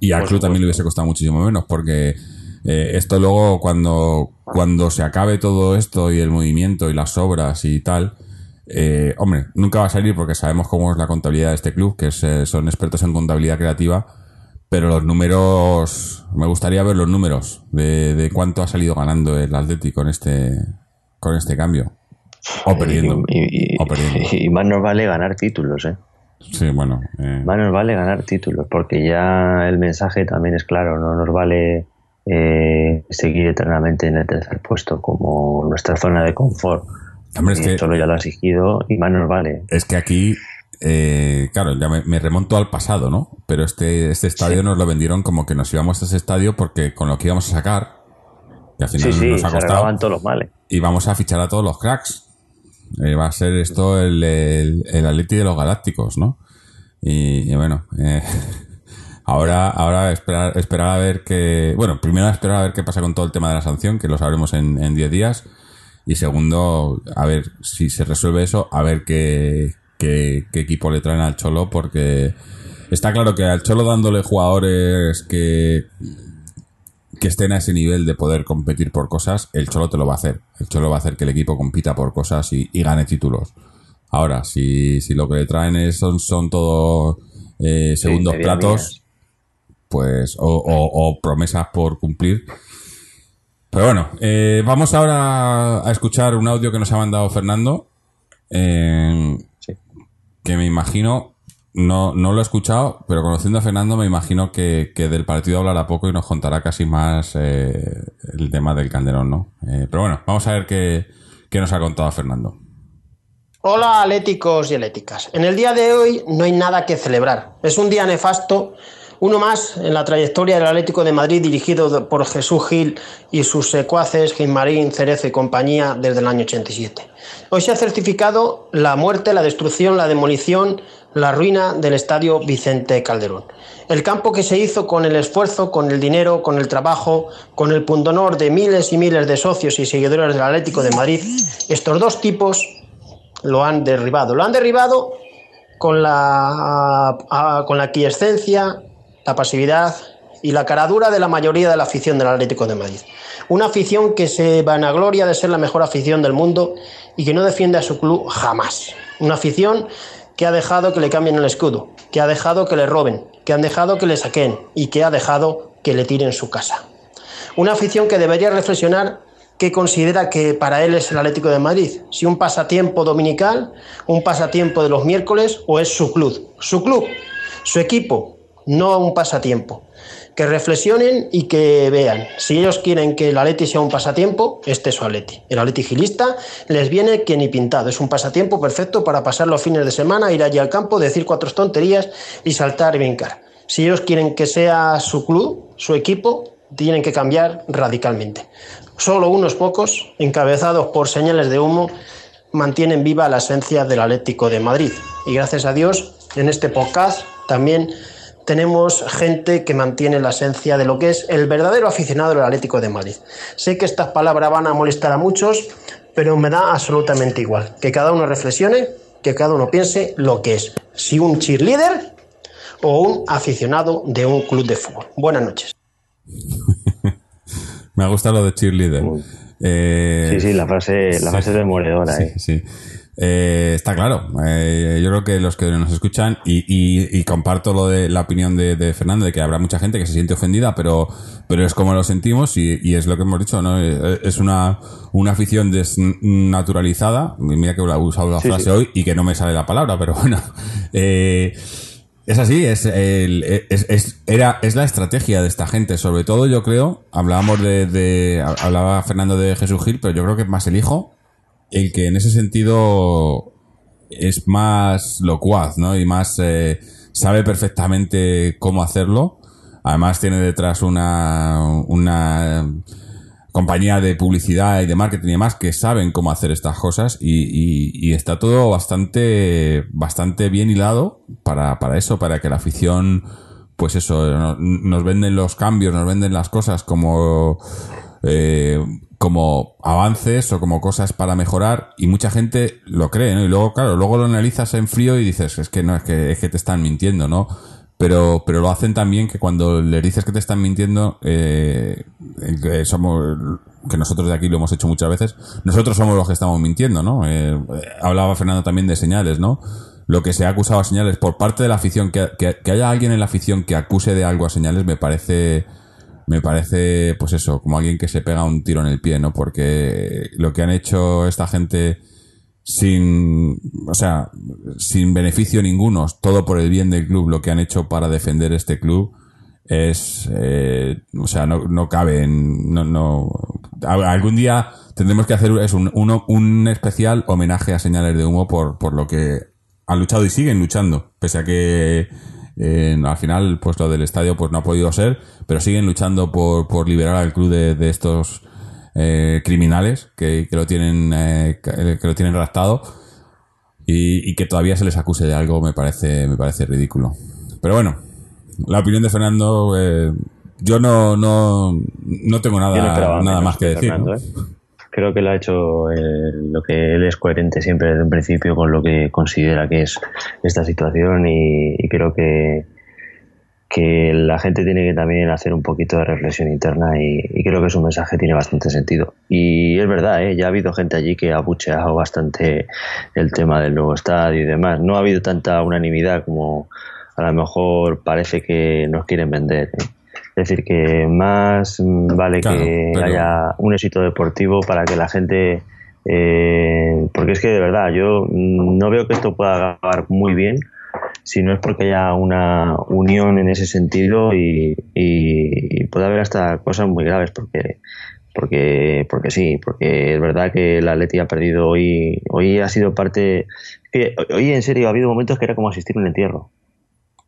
y al club también le hubiese costado muchísimo menos porque eh, esto luego cuando cuando se acabe todo esto y el movimiento y las obras y tal eh, hombre, nunca va a salir porque sabemos cómo es la contabilidad de este club, que es, eh, son expertos en contabilidad creativa, pero los números, me gustaría ver los números de, de cuánto ha salido ganando el Atleti con este, con este cambio. O perdiendo. Y, y- O perdiendo. y más nos vale ganar títulos, ¿eh? Sí, bueno. eh, Más nos vale ganar títulos, porque ya el mensaje también es claro, no nos vale eh, seguir eternamente en el tercer puesto como nuestra zona de confort. Hombre, es Y que- Esto lo ya lo ha exigido y más nos vale. Es que aquí, eh, claro, ya me, me remonto al pasado, ¿no? Pero este, este estadio nos lo vendieron como que nos íbamos a ese estadio porque con lo que íbamos a sacar, que al final Sí, sí, nos ha costado, todos los males. y vamos a fichar a todos los cracks. Eh, va a ser esto el, el, el Atleti de los Galácticos, ¿no? Y, y bueno, eh, ahora, ahora esperar, esperar a ver qué. Bueno, primero esperar a ver qué pasa con todo el tema de la sanción, que lo sabremos en en 10 días. Y segundo, a ver si se resuelve eso, a ver qué, qué, qué equipo le traen al Cholo, porque está claro que al Cholo dándole jugadores que, que estén a ese nivel de poder competir por cosas, el Cholo te lo va a hacer. El Cholo va a hacer que el equipo compita por cosas y, y gane títulos. Ahora, si, si lo que le traen es, son, son todo eh, segundos platos, pues, o, o- o promesas por cumplir. Pero bueno, eh, vamos ahora a escuchar un audio que nos ha mandado Fernando, eh. Que me imagino, no, no lo he escuchado, pero conociendo a Fernando me imagino que, que del partido hablará poco y nos contará casi más eh, el tema del Calderón, ¿no? Eh, pero bueno, vamos a ver qué, qué nos ha contado Fernando. Hola atléticos y atléticas. En el día de hoy no hay nada que celebrar. Es un día nefasto, uno más en la trayectoria del Atlético de Madrid dirigido por Jesús Gil y sus secuaces Gilmarín, Cerezo y compañía desde el año 87. Hoy se ha certificado la muerte, la destrucción, la demolición, la ruina del estadio Vicente Calderón. El campo que se hizo con el esfuerzo, con el dinero, con el trabajo, con el pundonor de miles y miles de socios y seguidores del Atlético de Madrid, estos dos tipos lo han derribado. Lo han derribado con la, con la aquiescencia, la pasividad y la caradura de la mayoría de la afición del Atlético de Madrid. Una afición que se vanagloria de ser la mejor afición del mundo y que no defiende a su club jamás. Una afición que ha dejado que le cambien el escudo, que ha dejado que le roben, que han dejado que le saquen y que ha dejado que le tiren su casa. Una afición que debería reflexionar qué considera que para él es el Atlético de Madrid. Si un pasatiempo dominical, un pasatiempo de los miércoles o es su club. Su club, su equipo, no un pasatiempo. Que reflexionen y que vean. Si ellos quieren que el Atleti sea un pasatiempo, este es su Atleti. El Atleti gilista les viene que ni pintado. Es un pasatiempo perfecto para pasar los fines de semana, ir allí al campo, decir cuatro tonterías y saltar y brincar. Si ellos quieren que sea su club, su equipo, tienen que cambiar radicalmente. Solo unos pocos, encabezados por señales de humo, mantienen viva la esencia del Atlético de Madrid. Y gracias a Dios, en este podcast también tenemos gente que mantiene la esencia de lo que es el verdadero aficionado del Atlético de Madrid. Sé que estas palabras van a molestar a muchos, pero me da absolutamente igual. Que cada uno reflexione, que cada uno piense lo que es. Si un cheerleader o un aficionado de un club de fútbol. Buenas noches. Me ha gustado lo de cheerleader. Eh, Sí, sí, la frase, la frase es demoledora, Sí, ¿eh? sí. Eh, está claro. Eh, yo creo que los que nos escuchan, y, y- y comparto lo de la opinión de, de Fernando, de que habrá mucha gente que se siente ofendida, pero, pero es como lo sentimos y, y es lo que hemos dicho, ¿no? Eh, Es una, una afición desnaturalizada. Mira que he usado la Sí, frase sí. hoy y que no me sale la palabra, pero bueno. Eh, es así, es, el- es, es- era, es la estrategia de esta gente. Sobre todo, yo creo, hablábamos de, de- hablaba Fernando de Jesús Gil, pero yo creo que es más el hijo el que en ese sentido es más locuaz, ¿no? Y más eh, sabe perfectamente cómo hacerlo. Además tiene detrás una, una compañía de publicidad y de marketing y demás que saben cómo hacer estas cosas y, y, está todo bastante, bastante bien hilado para, para eso, para que la afición, pues eso, nos venden los cambios, nos venden las cosas como, eh, como avances o como cosas para mejorar y mucha gente lo cree, ¿no? Y luego, claro, luego lo analizas en frío y dices, es que no, es que, es que te están mintiendo, ¿no? Pero, pero lo hacen también que cuando le dices que te están mintiendo, eh, que somos, que nosotros de aquí lo hemos hecho muchas veces, nosotros somos los que estamos mintiendo, ¿no? Eh, hablaba Fernando también de señales, ¿no? Lo que se ha acusado a señales por parte de la afición, que, que, que haya alguien en la afición que acuse de algo a señales, me parece, me parece, pues eso, como alguien que se pega un tiro en el pie, ¿no? Porque lo que han hecho esta gente sin, o sea, sin beneficio ninguno, todo por el bien del club, lo que han hecho para defender este club es, eh, o sea, no, no cabe no, no, algún día tendremos que hacer es un, uno, un especial homenaje a señales de humo por, por lo que han luchado y siguen luchando, pese a que eh, al final, pues lo del estadio pues no ha podido ser, pero siguen luchando por, por liberar al club de, de estos eh, criminales que, que, lo tienen eh, que lo tienen raptado y, y, que todavía se les acuse de algo me parece me parece ridículo. Pero bueno, la opinión de Fernando, eh, yo no, no, no tengo nada, nada más que decir. Fernando, ¿no? Creo que lo ha hecho eh, lo que él es coherente siempre desde un principio con lo que considera que es esta situación y, creo que que la gente tiene que también hacer un poquito de reflexión interna y, creo que su mensaje tiene bastante sentido. Y es verdad, ¿eh? ya ha habido gente allí que ha bucheado bastante el tema del nuevo estadio y demás. No ha habido tanta unanimidad como a lo mejor parece que nos quieren vender. Es decir, que más vale claro, que pero... haya un éxito deportivo para que la gente... Eh, porque es que de verdad, yo no veo que esto pueda acabar muy bien si no es porque haya una unión en ese sentido y, y, y puede haber hasta cosas muy graves porque porque porque sí porque es verdad que el Atleti ha perdido hoy hoy ha sido parte hoy en serio ha habido momentos que era como asistir a un entierro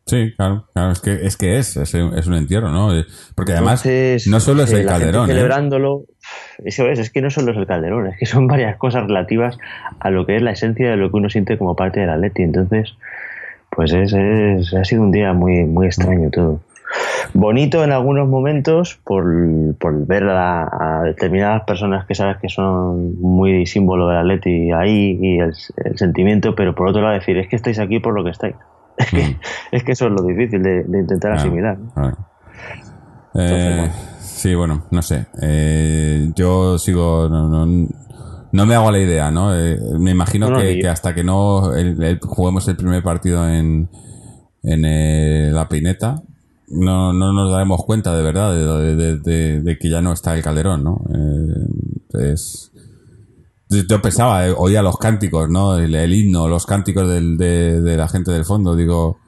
Sí, claro, claro, es que es, que es, es, es un entierro, ¿no? Porque además Entonces, no solo es el calderón. Celebrándolo, ¿eh? eso es, es que no solo es el calderón, es que son varias cosas relativas a lo que es la esencia de lo que uno siente como parte del Atleti. Entonces, pues es, es, ha sido un día muy, muy extraño todo. Bonito en algunos momentos por, por ver a, a, determinadas personas que sabes que son muy símbolo del Atleti ahí y el, el sentimiento, pero por otro lado decir, es que estáis aquí por lo que estáis. Es que, mm. es que eso es lo difícil de, de intentar claro, asimilar. ¿no? Claro. Eh, bueno. Sí, bueno, no sé. Eh, yo sigo. No, no, no, me hago la idea, ¿no? Eh, me imagino no, que, que, hasta que no el, el, juguemos el primer partido en, en eh, la Pineta, no, no nos daremos cuenta de verdad de, de, de, de, que ya no está el Calderón, ¿no? Eh, es yo pensaba, eh, oía los cánticos, ¿no? El, el himno, los cánticos del, de, de, la gente del fondo. Digo,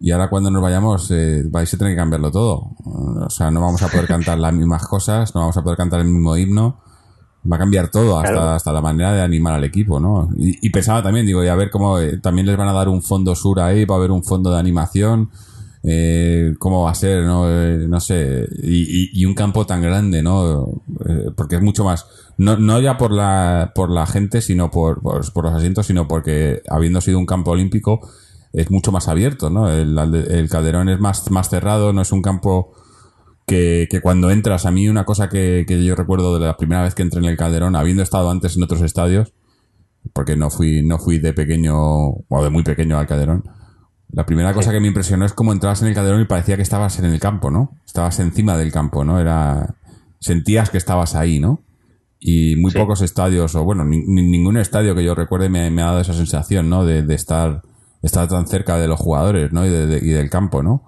y ahora cuando nos vayamos, eh, vais a tener que cambiarlo todo. O sea, no vamos a poder cantar las mismas cosas, no vamos a poder cantar el mismo himno. Va a cambiar todo, hasta, claro. hasta la manera de animar al equipo, ¿no? Y, y, pensaba también, digo, y a ver cómo eh, también les van a dar un fondo sur ahí, va a haber un fondo de animación. Eh, cómo va a ser, no, eh, no sé, y, un campo tan grande, ¿no? Eh, porque es mucho más, no, no ya por la, por la gente, sino por, por, los asientos, sino porque habiendo sido un campo olímpico, es mucho más abierto, ¿no? El, el Calderón es más, más cerrado, no es un campo que, que cuando entras, a mí una cosa que, que yo recuerdo de la primera vez que entré en el Calderón, habiendo estado antes en otros estadios, porque no fui, no fui de pequeño, o de muy pequeño al Calderón, la primera cosa que me impresionó es cómo entrabas en el calderón y parecía que estabas en el campo, ¿no? Estabas encima del campo, ¿no? Era sentías que estabas ahí, ¿no? Y muy sí. pocos estadios, o bueno, ni, ningún estadio que yo recuerde me, me, ha dado esa sensación, ¿no? De, de, estar, estar tan cerca de los jugadores, ¿no? Y, de, y, del campo, ¿no?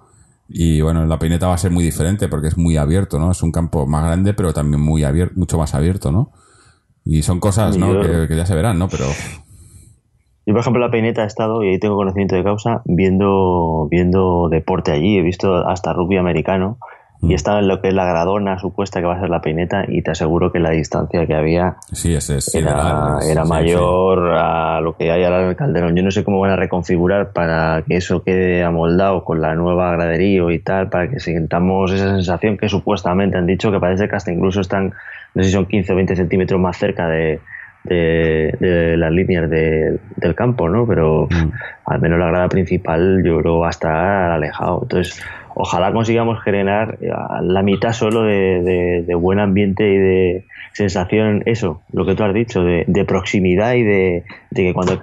Y bueno, la peineta va a ser muy diferente porque es muy abierto, ¿no? Es un campo más grande, pero también muy abierto, mucho más abierto, ¿no? Y son cosas, ¿no? Que, que ya se verán, ¿no? Pero yo, por ejemplo, la peineta he estado, y ahí tengo conocimiento de causa, viendo, viendo deporte allí. He visto hasta rugby americano y estaba en lo que es la gradona supuesta que va a ser la peineta y te aseguro que la distancia que había Sí, ese era, era sí, mayor a lo que hay ahora en el Calderón. Yo no sé cómo van a reconfigurar para que eso quede amoldado con la nueva graderío y tal, para que sintamos esa sensación que supuestamente han dicho que parece que hasta incluso están, no sé si son 15 o 20 centímetros más cerca de, de, de las líneas de- del campo, ¿no? Pero Mm. al menos la grada principal yo creo va a estar alejado. Entonces, ojalá consigamos generar eh, la mitad solo de, de- de buen ambiente y de sensación, eso, lo que tú has dicho, de, de proximidad y de, que cuando,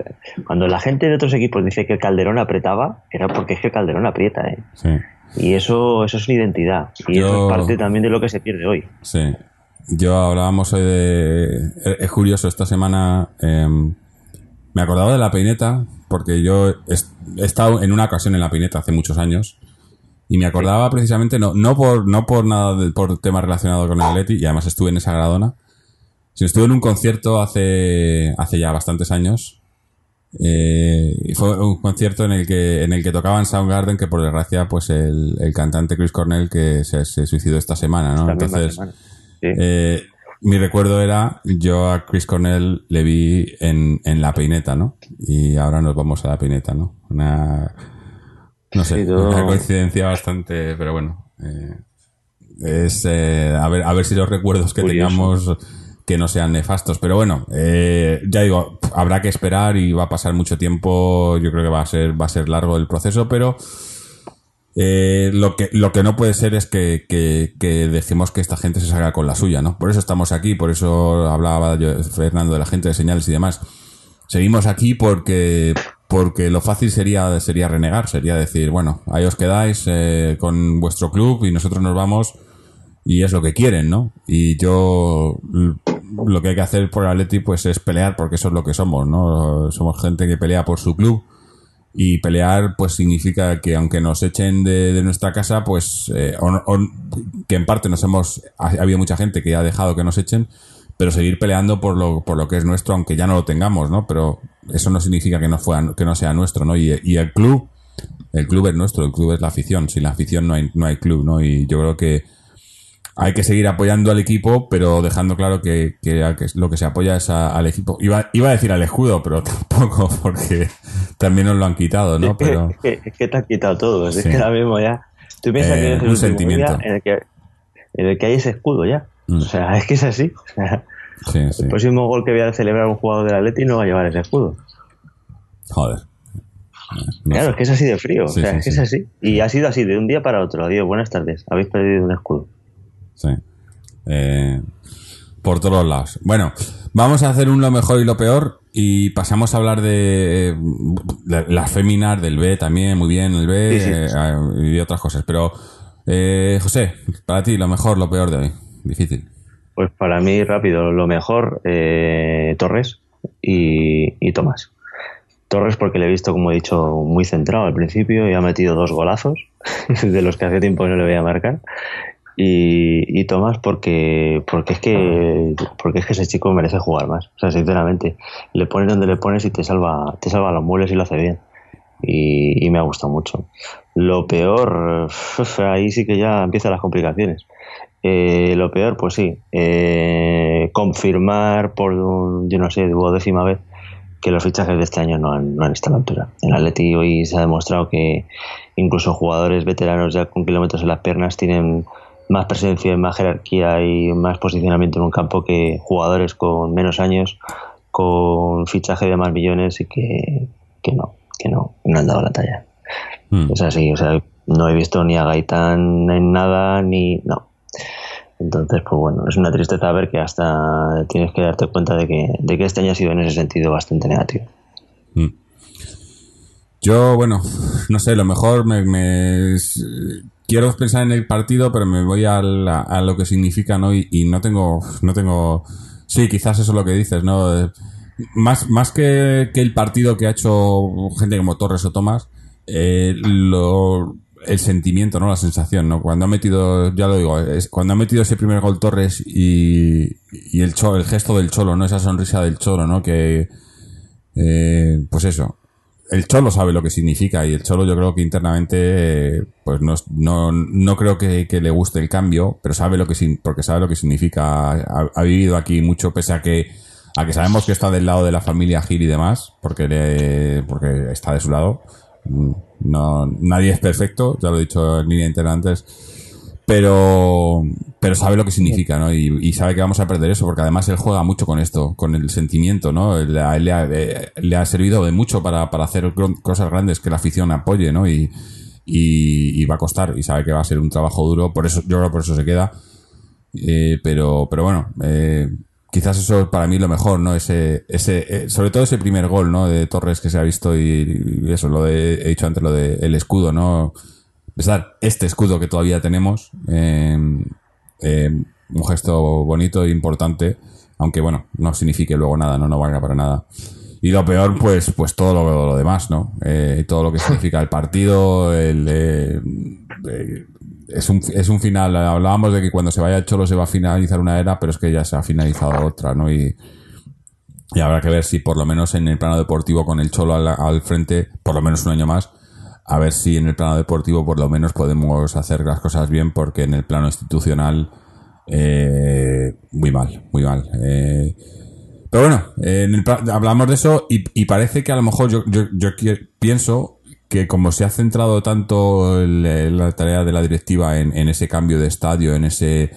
cuando la gente de otros equipos dice que el Calderón apretaba, era porque es que el Calderón aprieta, ¿eh? sí. Y eso, eso es una identidad. Y eso es parte también de lo que se pierde hoy. Sí. Yo hablábamos hoy de... Es curioso, esta semana em, me acordaba de la peineta, porque yo he estado en una ocasión en la peineta hace muchos años, y me acordaba precisamente, no, no por no por nada, de- por temas relacionados con el Atleti, y además estuve en esa gradona, sino estuve en un concierto hace, hace ya bastantes años, eh, y fue un concierto en el que en el que tocaban Soundgarden que por desgracia pues el, el cantante Chris Cornell que se, se suicidó esta semana no Esta entonces semana. Sí. eh, mi recuerdo era yo a Chris Cornell le vi en, en la peineta no y ahora nos vamos a la peineta no una no sé Sí, una coincidencia bastante pero bueno eh, es eh, a ver a ver si los recuerdos que Curioso. tengamos que no sean nefastos. Pero bueno eh, ya digo habrá que esperar y va a pasar mucho tiempo. Yo creo que va a ser va a ser largo el proceso pero eh, lo que lo que no puede ser es que, que- dejemos que esta gente se salga con la suya, ¿no? Por eso estamos aquí, por eso hablaba yo, Fernando de la gente de señales y demás. Seguimos aquí porque porque lo fácil sería sería renegar, sería decir, bueno, ahí os quedáis eh, con vuestro club y nosotros nos vamos y es lo que quieren, ¿no? Y yo lo que hay que hacer por Atleti pues es pelear porque eso es lo que somos, ¿no? Somos gente que pelea por su club y pelear pues significa que aunque nos echen de, de nuestra casa pues eh, que en parte nos hemos ha habido mucha gente que ha dejado que nos echen pero seguir peleando por lo, por lo que es nuestro aunque ya no lo tengamos no pero eso no significa que no fuera, que no sea nuestro no y, y el club el club es nuestro el club es la afición. Sin la afición no hay no hay club no y yo creo que hay que seguir apoyando al equipo, pero dejando claro que, que a- que lo que se apoya es a- al equipo. Iba, iba a decir al escudo, pero tampoco, porque también nos lo han quitado, ¿no? Pero Es, que, es que te has quitado todo. Es Sí. que ahora mismo ya. Tú piensas Eh, que es el un sentimiento. en el, que, en el que hay ese escudo ya. Mm. O sea, es que es así. O sea, sí, sí. El próximo gol que voy a celebrar un jugador del Atleti no va a llevar ese escudo. Joder. No claro, sé. es que es así de frío. Sí, o sea, es que es así. Y ha sido así de un día para otro. Adiós, buenas tardes. Habéis perdido un escudo. Sí. Eh, por todos lados. Bueno, vamos a hacer un lo mejor y lo peor y pasamos a hablar de, eh, de las féminas, del B también, muy bien, el B Sí, sí. eh, y otras cosas. Pero, eh, José, para ti, lo mejor, lo peor de hoy. Difícil. Pues para mí, rápido, lo mejor, eh, Torres y, y Tomás. Torres porque le he visto, como he dicho, muy centrado al principio y ha metido dos golazos, de los que hace tiempo no le voy a marcar. Y, y Tomás porque porque es que porque es que ese chico merece jugar más o sea sinceramente. Le pones donde le pones y te salva te salva los muebles y lo hace bien. Y, y me ha gustado mucho. Lo peor ahí sí que ya empiezan las complicaciones. Eh, lo peor, pues sí, eh, confirmar por, un- yo no sé, duodécima vez que los fichajes de este año no han, no han estado a la altura. En Atleti hoy se ha demostrado que incluso jugadores veteranos ya con kilómetros en las piernas tienen más presencia, más jerarquía y más posicionamiento en un campo que jugadores con menos años, con fichaje de más millones y que, que no, que no, no han dado la talla. Mm. Es así, o sea, no he visto ni a Gaitán en nada, ni. No. Entonces, pues bueno, es una tristeza ver que hasta tienes que darte cuenta de que, de que este año ha sido en ese sentido bastante negativo. Mm. Yo, bueno, no sé, lo mejor me, me- quiero pensar en el partido, pero me voy a, lo que significa, ¿no? Y, no tengo, no tengo, sí, quizás eso es lo que dices, ¿no? Más, más que, el partido que ha hecho gente como Torres o Tomás, eh, lo, el sentimiento, ¿no? La sensación, ¿no? Cuando ha metido, ya lo digo, cuando ha metido ese primer gol Torres y, y el, cho- el gesto del cholo, ¿no? Esa sonrisa del cholo, ¿no? Que, eh, pues eso, el Cholo sabe lo que significa y el Cholo yo creo que internamente pues no, no, no creo que, le guste el cambio, pero sabe lo que porque sabe lo que significa. Ha, ha vivido aquí mucho pese a que a que sabemos que está del lado de la familia Gil y demás, porque le, porque está de su lado. No, nadie es perfecto, ya lo he dicho en línea interna antes, pero pero sabe lo que significa, ¿no? Y, sabe que vamos a perder eso, porque además él juega mucho con esto, con el sentimiento, ¿no? Él- a le, ha, eh, le ha servido de mucho para, para hacer cosas grandes que la afición apoye, ¿no? Y, y, va a costar, y sabe que va a ser un trabajo duro, por eso, yo creo por eso se queda. Eh, pero, pero bueno, eh, quizás eso es para mí lo mejor, ¿no? Ese, ese, eh, sobre todo ese primer gol, ¿no? De Torres que se ha visto y, eso, lo de, he dicho antes, lo de el escudo, ¿no? Pesar este escudo que todavía tenemos, eh, eh, un gesto bonito e importante, aunque bueno, no signifique luego nada, no, no valga para nada. Y lo peor, pues, pues todo lo, lo demás, ¿no? Eh, todo lo que significa el partido, el, eh, eh, es, un, es un final. Hablábamos de que cuando se vaya el Cholo se va a finalizar una era, pero es que ya se ha finalizado otra, ¿no? Y, y habrá que ver si por lo menos en el plano deportivo con el Cholo al, al frente, por lo menos un año más, a ver si en el plano deportivo por lo menos podemos hacer las cosas bien, porque en el plano institucional, eh, muy mal, muy mal. Eh, pero bueno, en el hablamos de eso y, parece que a lo mejor yo, pienso que como se ha centrado tanto la tarea de la directiva en, en ese cambio de estadio, en ese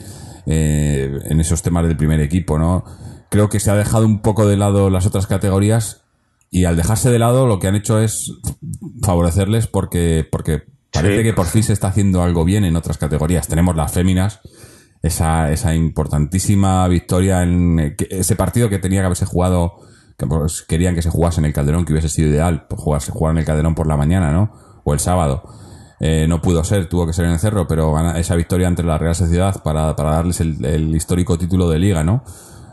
eh, en esos temas del primer equipo, ¿no? Creo que se ha dejado un poco de lado las otras categorías y al dejarse de lado lo que han hecho es favorecerles porque porque parece Sí. que por fin se está haciendo algo bien en otras categorías. Tenemos las féminas, esa, esa importantísima victoria en ese partido que tenía que haberse jugado, que pues, querían que se jugase en el Calderón, que hubiese sido ideal, pues jugarse, jugar en el Calderón por la mañana, ¿no? O el sábado. Eh, no pudo ser, tuvo que ser en el Cerro, pero esa victoria entre la Real Sociedad para, para darles el, el histórico título de liga, ¿no?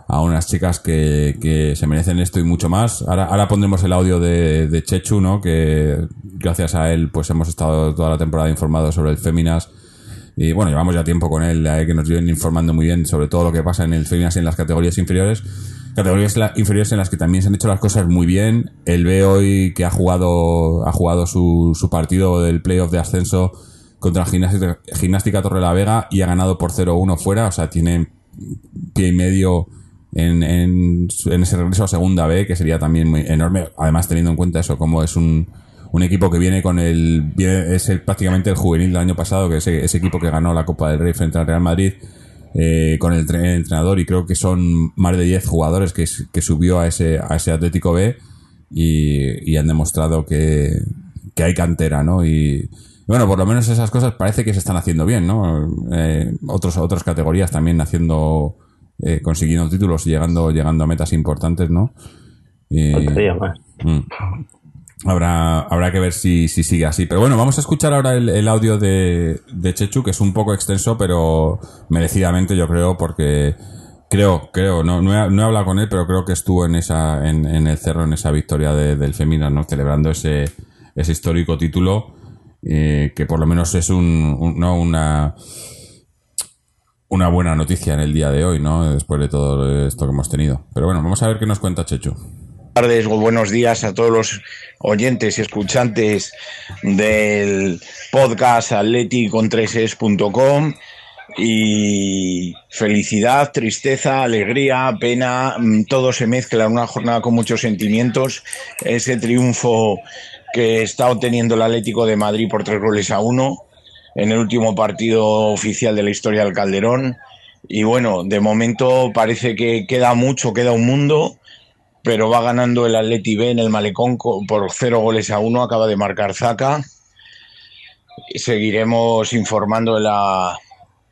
A unas chicas que, que se merecen esto y mucho más. Ahora, ahora pondremos el audio de, Chechu, ¿no? Que gracias a él, pues hemos estado toda la temporada informados sobre el Féminas. Y bueno, llevamos ya tiempo con él, eh, que nos viene informando muy bien sobre todo lo que pasa en el Féminas y en las categorías inferiores. Categorías inferiores en las que también se han hecho las cosas muy bien. Él ve hoy que ha jugado, ha jugado su, su partido del playoff de ascenso contra Gimnástica, Gimnástica Torre la Vega y ha ganado por 0-1 fuera. O sea, tiene pie y medio en, en, ese regreso a segunda B, que sería también muy enorme. Además, teniendo en cuenta eso, como es un, un equipo que viene con el, es el, prácticamente el juvenil del año pasado, que es ese, ese equipo que ganó la Copa del Rey frente al Real Madrid, eh, con el, el entrenador, y creo que son más de 10 jugadores que, que subió a ese, a ese Atlético B y, y han demostrado que, que hay cantera, ¿no? Y bueno, por lo menos esas cosas parece que se están haciendo bien, ¿no? Eh, otros, otras categorías también haciendo, eh, consiguiendo títulos y llegando, llegando a metas importantes, ¿no? Faltaría más. Mm. Habrá, habrá que ver si, si sigue así. Pero bueno, vamos a escuchar ahora el, el audio de, de Chechu, que es un poco extenso, pero merecidamente yo creo, porque creo, creo, no, no, he, no he hablado con él, pero creo que estuvo en esa, en, en el cerro, en esa victoria de- del Femina, ¿no? Celebrando ese, ese histórico título, eh, que por lo menos es un, un- no una una buena noticia en el día de hoy, ¿no? Después de todo esto que hemos tenido. Pero bueno, vamos a ver qué nos cuenta Chechu. tardes o buenos días a todos los oyentes y escuchantes del podcast atleticontreses.com y felicidad, tristeza, alegría, pena, mm, todo se mezcla en una jornada con muchos sentimientos. Ese triunfo que está obteniendo el Atlético de Madrid por tres goles a uno en el último partido oficial de la historia del Calderón. Y bueno, de momento parece que queda mucho, queda un mundo pero va ganando el Atleti B en el Malecón por cero goles a uno, acaba de marcar Zaca. Seguiremos informando de la,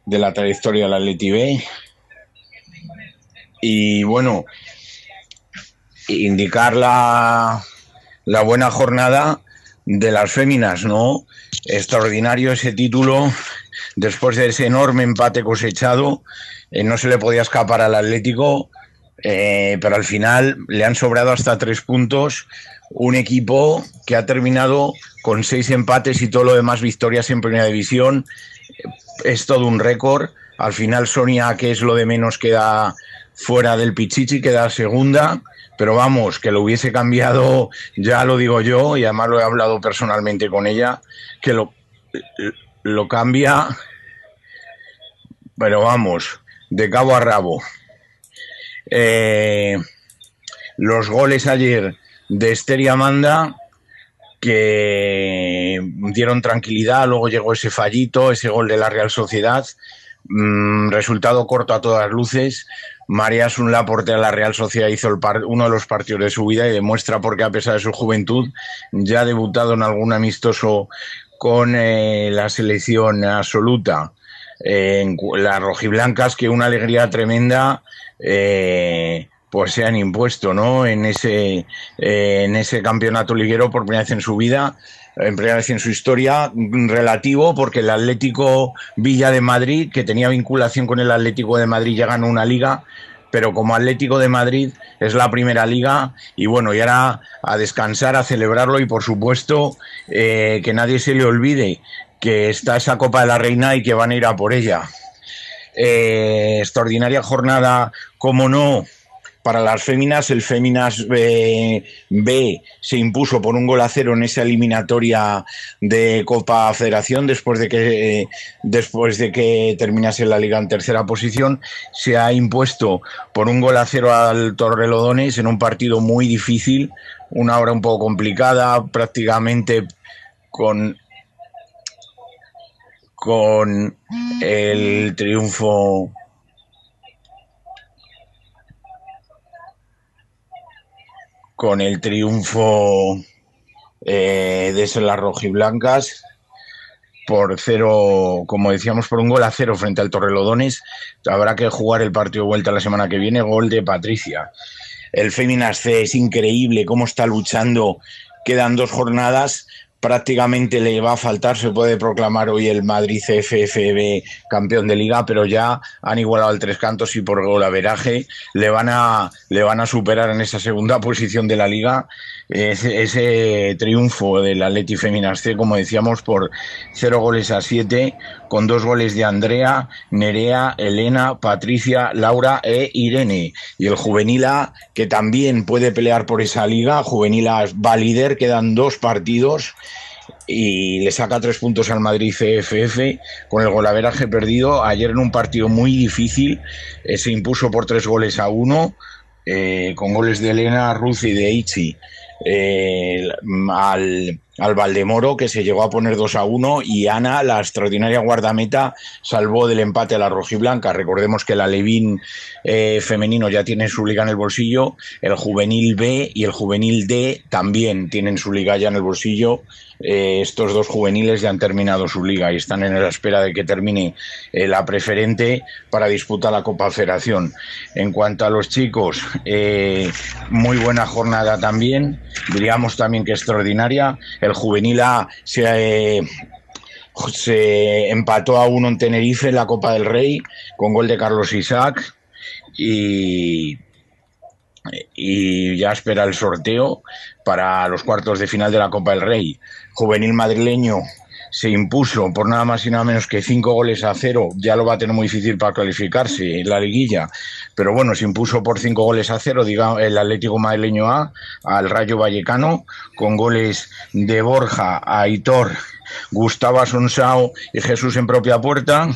de la trayectoria del Atleti B. Y bueno, indicar la, la buena jornada de las féminas, ¿no? Extraordinario ese título, después de ese enorme empate cosechado, eh, no se le podía escapar al Atlético, eh, pero al final le han sobrado hasta tres puntos. Un equipo que ha terminado con seis empates y todo lo demás victorias en primera división. Es todo un récord. Al final Sonia, que es lo de menos, queda fuera del Pichichi, queda segunda, pero vamos, que lo hubiese cambiado, ya lo digo yo, y además lo he hablado personalmente con ella, que lo, lo cambia, pero vamos, de cabo a rabo. Eh, los goles ayer de Esther y Amanda que dieron tranquilidad, luego llegó ese fallito, ese gol de la Real Sociedad, mm, resultado corto a todas luces. María Sunla, portera de la Real Sociedad, hizo el uno de los partidos de su vida y demuestra por qué, a pesar de su juventud, ya ha debutado en algún amistoso con eh, la selección absoluta. en las rojiblancas, que una alegría tremenda. Eh, pues se han impuesto, ¿no? En ese, eh, en ese campeonato liguero por primera vez en su vida, en primera vez en su historia, relativo, porque el Atlético Villa de Madrid, que tenía vinculación con el Atlético de Madrid, ya ganó una liga, pero como Atlético de Madrid es la primera liga, y bueno, y ahora a descansar, a celebrarlo, y por supuesto, eh, que nadie se le olvide que está esa Copa de la Reina y que van a ir a por ella. Eh, extraordinaria jornada, como no, para las féminas, el Féminas B, se impuso por un gol a cero en esa eliminatoria de Copa Federación después de que después de que terminase la liga en tercera posición. Se ha impuesto por un gol a cero al Torrelodones en un partido muy difícil, una hora un poco complicada, prácticamente con con el triunfo con el triunfo eh, de las rojiblancas por cero, como decíamos, por un gol a cero frente al Torrelodones. Habrá que jugar el partido de vuelta la semana que viene, gol de Patricia. El Féminas C es increíble cómo está luchando. Quedan dos jornadas prácticamente le va a faltar, se puede proclamar hoy el Madrid CFFB campeón de liga, pero ya han igualado el tres cantos y por golaveraje le van a le van a superar en esa segunda posición de la liga ese, triunfo del Atleti Feminas C, como decíamos, por cero goles a siete, con dos goles de Andrea, Nerea, Elena, Patricia, Laura e Irene. Y el Juvenil A, que también puede pelear por esa liga, Juvenil A va líder, quedan dos partidos y le saca tres puntos al Madrid CFF con el golaveraje perdido. Ayer en un partido muy difícil eh, se impuso por tres goles a uno, eh, con goles de Elena, Ruz y de Ichi. Eh, al, al, Valdemoro, que se llegó a poner 2 a 1, y Ana, la extraordinaria guardameta, salvó del empate a la rojiblanca. Recordemos que la Levín eh, femenino ya tiene su liga en el bolsillo, el juvenil B y el juvenil D también tienen su liga ya en el bolsillo. Eh, estos dos juveniles ya han terminado su liga y están en la espera de que termine eh, la preferente para disputar la Copa Federación. En cuanto a los chicos, muy buena jornada también, diríamos también que extraordinaria. El juvenil A se, se empató a uno en Tenerife en la Copa del Rey con gol de Carlos Isaac y ya espera el sorteo para los cuartos de final de la Copa del Rey. Juvenil madrileño se impuso por nada más y nada menos que cinco goles a cero, ya lo va a tener muy difícil para clasificarse en la liguilla, pero bueno, se impuso por cinco goles a cero, diga el Atlético madrileño A al Rayo Vallecano, con goles de Borja, Aitor, Gustavo Asonsao y Jesús en propia puerta,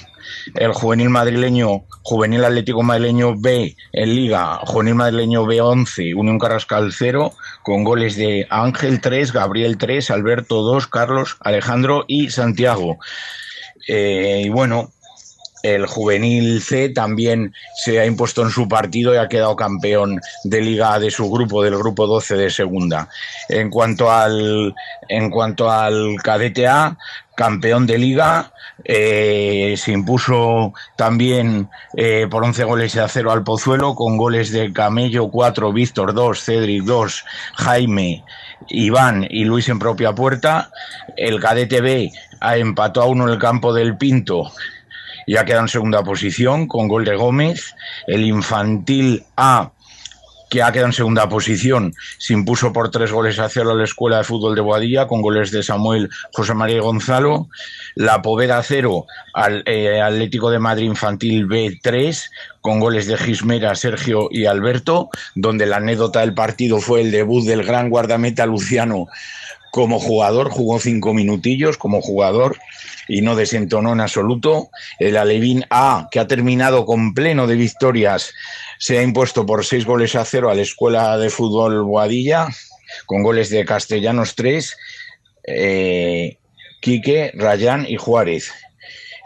el juvenil madrileño, juvenil atlético madrileño B en Liga, juvenil madrileño B11, Unión Carrascal 0, con goles de Ángel 3, Gabriel 3, Alberto 2, Carlos, Alejandro y Santiago. Eh, y bueno, el juvenil C también se ha impuesto en su partido y ha quedado campeón de liga de su grupo, del grupo 12 de segunda. En cuanto al, en cuanto al cadete A, campeón de liga, eh, se impuso también eh, por 11 goles a cero al Pozuelo, con goles de Camello 4, Víctor 2, Cedric 2, Jaime, Iván y Luis en propia puerta. El cadete B empató a uno en el campo del Pinto y ha quedado en segunda posición con gol de Gómez. El infantil A que ha quedado en segunda posición. Se impuso por tres goles a cero a la Escuela de Fútbol de Boadilla, con goles de Samuel, José María Gonzalo. La Poveda cero al eh, Atlético de Madrid Infantil B3, con goles de Gismera, Sergio y Alberto, donde la anécdota del partido fue el debut del gran guardameta Luciano como jugador, jugó cinco minutillos como jugador y no desentonó en absoluto. El Alevín A, que ha terminado con pleno de victorias, se ha impuesto por seis goles a cero a la Escuela de Fútbol Boadilla, con goles de Castellanos 3, eh, Quique, Rayán y Juárez.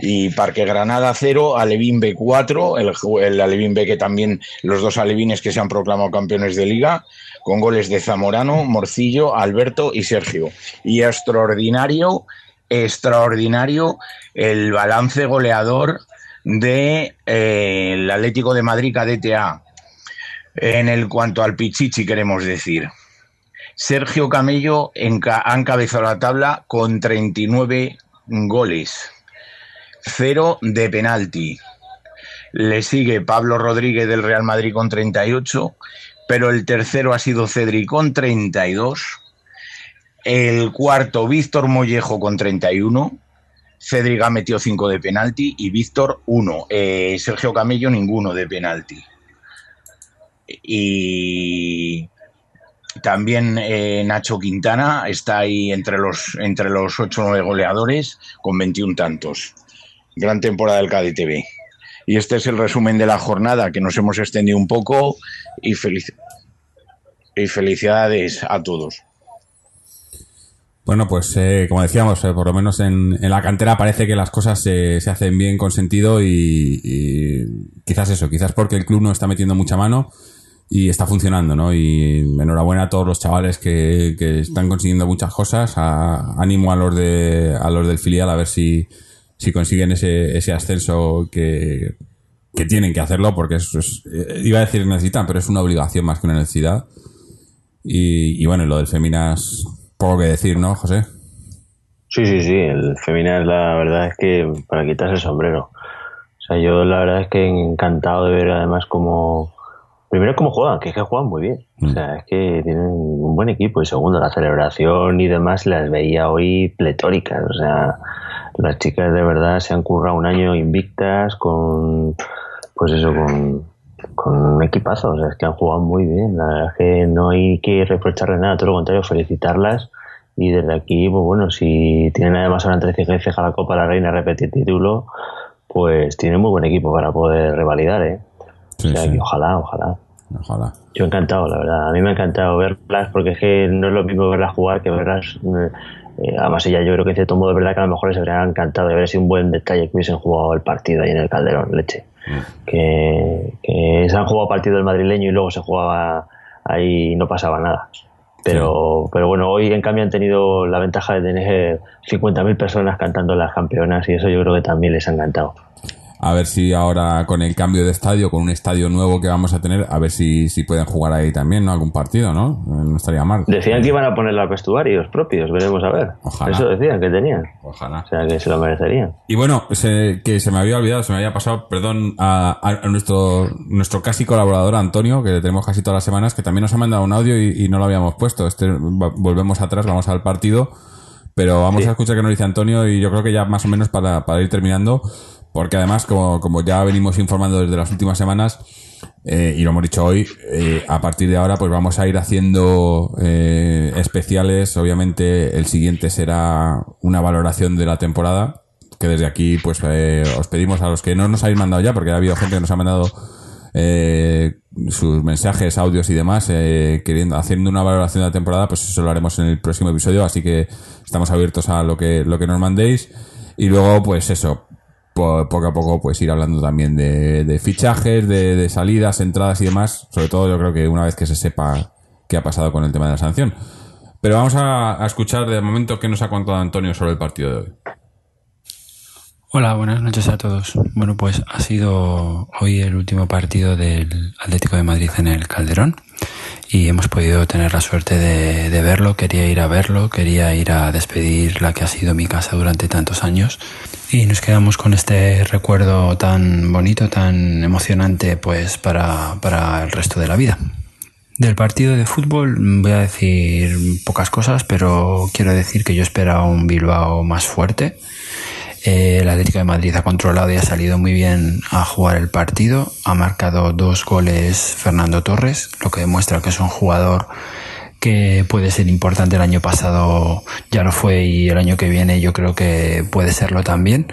Y Parque Granada 0, Alevín B4, el, el Alevín B que también los dos alevines que se han proclamado campeones de liga, con goles de Zamorano, Morcillo, Alberto y Sergio. Y extraordinario, extraordinario el balance goleador de eh, el Atlético de Madrid KDTA en el cuanto al Pichichi queremos decir. Sergio Camello enca ha encabezado la tabla con 39 goles, cero de penalti. Le sigue Pablo Rodríguez del Real Madrid con 38, pero el tercero ha sido Cedric con 32. El cuarto, Víctor Mollejo con 31. Cedric ha metido 5 de penalti y Víctor 1. Eh, Sergio Camello ninguno de penalti. Y también eh, Nacho Quintana está ahí entre los, entre los 8 o 9 goleadores con 21 tantos. Gran temporada del KDTV. Y este es el resumen de la jornada, que nos hemos extendido un poco y, y felicidades a todos. Bueno, pues eh, como decíamos, eh, por lo menos en, en, la cantera parece que las cosas se, hacen bien con sentido y, quizás eso, quizás porque el club no está metiendo mucha mano y está funcionando, ¿no? Y enhorabuena a todos los chavales que, que están consiguiendo muchas cosas. A, ánimo a los de a los del filial a ver si, si consiguen ese, ese ascenso que, que tienen que hacerlo porque es, es, iba a decir necesitan, pero es una obligación más que una necesidad. Y, y bueno, lo del Feminas poco que decir, ¿no, José? Sí, sí, sí. El Feminas, la verdad es que para quitarse el sombrero. O sea, yo la verdad es que encantado de ver además como. Primero, cómo juegan, que es que juegan muy bien. O sea, es que tienen un buen equipo. Y segundo, la celebración y demás las veía hoy pletóricas. O sea, las chicas de verdad se han currado un año invictas con. Pues eso, con, con un equipazo, o sea, es que han jugado muy bien, la verdad es que no hay que reprocharle nada, todo lo contrario, felicitarlas y desde aquí, pues bueno, si tienen además ahora entre y ceja la Copa de la Reina repetir título, pues tienen muy buen equipo para poder revalidar, ¿eh? Sí, o sea, sí. que ojalá, ojalá. Ojalá. Yo encantado, la verdad. A mí me ha encantado verlas porque es que no es lo mismo verlas jugar que verlas. Eh, además, ella yo creo que en cierto modo de verdad que a lo mejor les habría encantado de haber sido un buen detalle que hubiesen jugado el partido ahí en el Calderón, leche. Mm. Que, que, se han jugado partido el madrileño y luego se jugaba ahí y no pasaba nada. Pero, sí. pero bueno, hoy en cambio han tenido la ventaja de tener 50.000 personas cantando las campeonas y eso yo creo que también les ha encantado a ver si ahora con el cambio de estadio, con un estadio nuevo que vamos a tener, a ver si, si pueden jugar ahí también, ¿no? Algún partido, ¿no? No estaría mal. Decían que iban a poner los vestuarios propios, veremos a ver. Ojalá. Eso decían que tenían. Ojalá. O sea, que se lo merecerían. Y bueno, se, que se me había olvidado, se me había pasado, perdón, a, a, nuestro, nuestro casi colaborador Antonio, que tenemos casi todas las semanas, que también nos ha mandado un audio y, y no lo habíamos puesto. Este, volvemos atrás, vamos al partido. Pero vamos sí. a escuchar qué nos dice Antonio y yo creo que ya más o menos para, para ir terminando, porque además, como, como ya venimos informando desde las últimas semanas, eh, y lo hemos dicho hoy, eh, a partir de ahora pues vamos a ir haciendo eh, especiales. Obviamente el siguiente será una valoración de la temporada, que desde aquí pues eh, os pedimos a los que no nos habéis mandado ya, porque ha habido gente que nos ha mandado sus mensajes, audios y demás, queriendo, haciendo una valoración de la temporada, pues eso lo haremos en el próximo episodio, así que estamos abiertos a lo que, lo que nos mandéis. Y luego, pues eso, poco a poco pues ir hablando también de, fichajes, de, de, salidas, entradas y demás. Sobre todo yo creo que una vez que se sepa qué ha pasado con el tema de la sanción. Pero vamos a, a escuchar de momento qué nos ha contado Antonio sobre el partido de hoy. Hola, buenas noches a todos. Bueno, pues ha sido hoy el último partido del Atlético de Madrid en el Calderón y hemos podido tener la suerte de, de, verlo. Quería ir a verlo, quería ir a despedir la que ha sido mi casa durante tantos años y nos quedamos con este recuerdo tan bonito, tan emocionante, pues para, para el resto de la vida. Del partido de fútbol voy a decir pocas cosas, pero quiero decir que yo esperaba un Bilbao más fuerte. Eh, el Atlético de Madrid ha controlado y ha salido muy bien a jugar el partido. Ha marcado dos goles Fernando Torres, lo que demuestra que es un jugador que puede ser importante el año pasado ya lo fue y el año que viene yo creo que puede serlo también.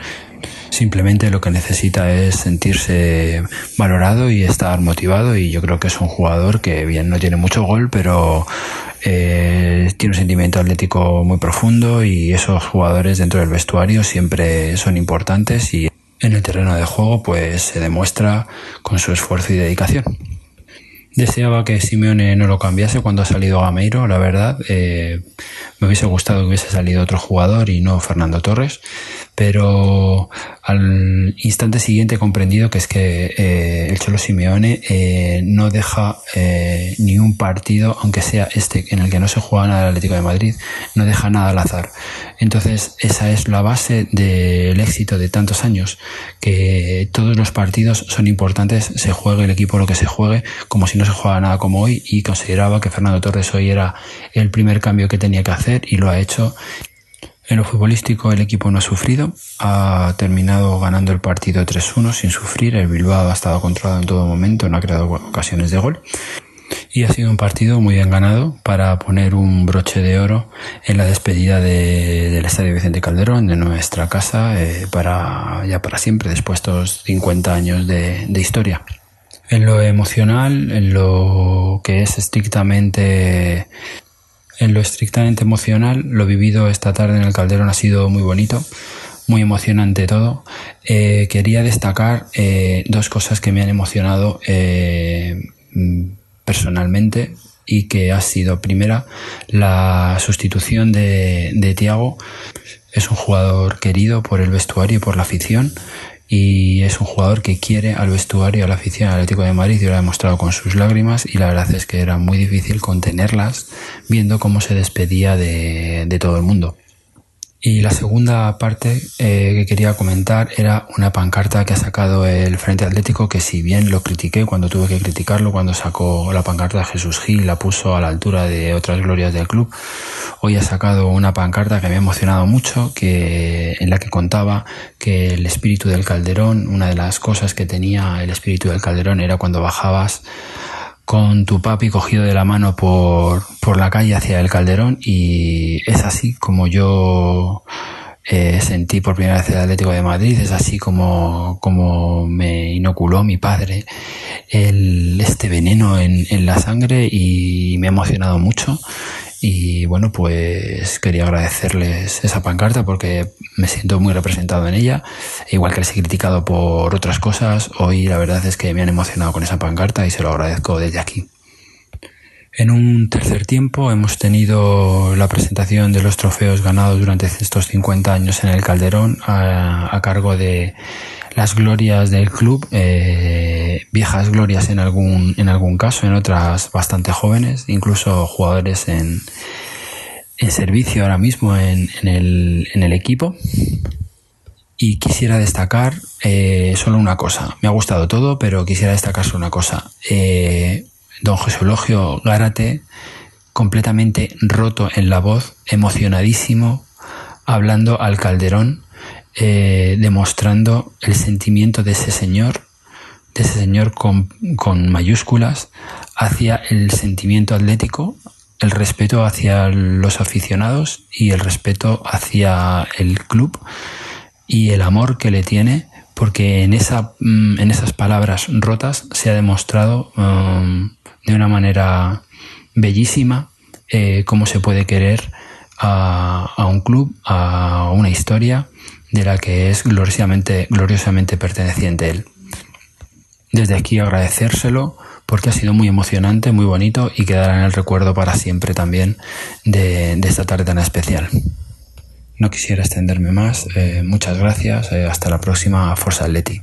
Simplemente lo que necesita es sentirse valorado y estar motivado y yo creo que es un jugador que bien no tiene mucho gol, pero eh, tiene un sentimiento atlético muy profundo y esos jugadores dentro del vestuario siempre son importantes y en el terreno de juego pues se demuestra con su esfuerzo y dedicación. Deseaba que Simeone no lo cambiase cuando ha salido Gameiro, la verdad. Eh, me hubiese gustado que hubiese salido otro jugador y no Fernando Torres, pero al instante siguiente he comprendido que es que eh, el Cholo Simeone eh, no deja ni un partido, aunque sea este en el que no se juega nada el Atlético de Madrid, no deja nada al azar. Entonces esa es la base del éxito de tantos años, que todos los partidos son importantes, se juegue el equipo lo que se juegue, como si no se juega nada como hoy, y consideraba que Fernando Torres hoy era el primer cambio que tenía que hacer y lo ha hecho. En lo futbolístico el equipo no ha sufrido, ha terminado ganando el partido 3-1 sin sufrir, el Bilbao ha estado controlado en todo momento, no ha creado ocasiones de gol. Y ha sido un partido muy bien ganado para poner un broche de oro en la despedida de, del Estadio Vicente Calderón, de nuestra casa, eh, para ya para siempre, después de estos 50 años de historia. En lo emocional, en lo que es estrictamente en lo estrictamente emocional, lo vivido esta tarde en el Calderón ha sido muy bonito, muy emocionante todo. Eh, quería destacar eh, dos cosas que me han emocionado eh, personalmente y que ha sido, primera, la sustitución de, de Tiago. Es un jugador querido por el vestuario y por la afición y es un jugador que quiere al vestuario, a la afición Atlético de Madrid y lo ha demostrado con sus lágrimas y la verdad es que era muy difícil contenerlas viendo cómo se despedía de, de todo el mundo. Y la segunda parte eh, que quería comentar era una pancarta que ha sacado el Frente Atlético, que si bien lo critiqué cuando tuve que criticarlo, cuando sacó la pancarta de Jesús Gil, la puso a la altura de otras glorias del club, hoy ha sacado una pancarta que me ha emocionado mucho, que, en la que contaba que el espíritu del Calderón, una de las cosas que tenía el espíritu del Calderón era cuando bajabas con tu papi cogido de la mano por, por la calle hacia el calderón y es así como yo eh, sentí por primera vez el Atlético de Madrid, es así como, como me inoculó mi padre el, este veneno en, en la sangre y me ha emocionado mucho y bueno, pues quería agradecerles esa pancarta porque me siento muy representado en ella. Igual que les he criticado por otras cosas, hoy la verdad es que me han emocionado con esa pancarta y se lo agradezco desde aquí. En un tercer tiempo hemos tenido la presentación de los trofeos ganados durante estos 50 años en el Calderón a, a cargo de las glorias del club, eh, viejas glorias en algún, en algún caso, en otras bastante jóvenes, incluso jugadores en, en servicio ahora mismo en, en, el, en el equipo. Y quisiera destacar eh, solo una cosa. Me ha gustado todo, pero quisiera destacar solo una cosa. Eh, don José Eulogio Gárate, completamente roto en la voz, emocionadísimo, hablando al Calderón eh, demostrando el sentimiento de ese señor, de ese señor con, con mayúsculas, hacia el sentimiento atlético, el respeto hacia los aficionados y el respeto hacia el club y el amor que le tiene porque en, esa, mm, en esas palabras rotas se ha demostrado um, de una manera bellísima eh, cómo se puede querer a, un club, a una historia de la que es gloriosamente, gloriosamente perteneciente él. Desde aquí agradecérselo porque ha sido muy emocionante, muy bonito y quedará en el recuerdo para siempre también de, esta tarde tan especial. No quisiera extenderme más. Eh, muchas gracias. Eh, hasta la próxima. Forza Atleti.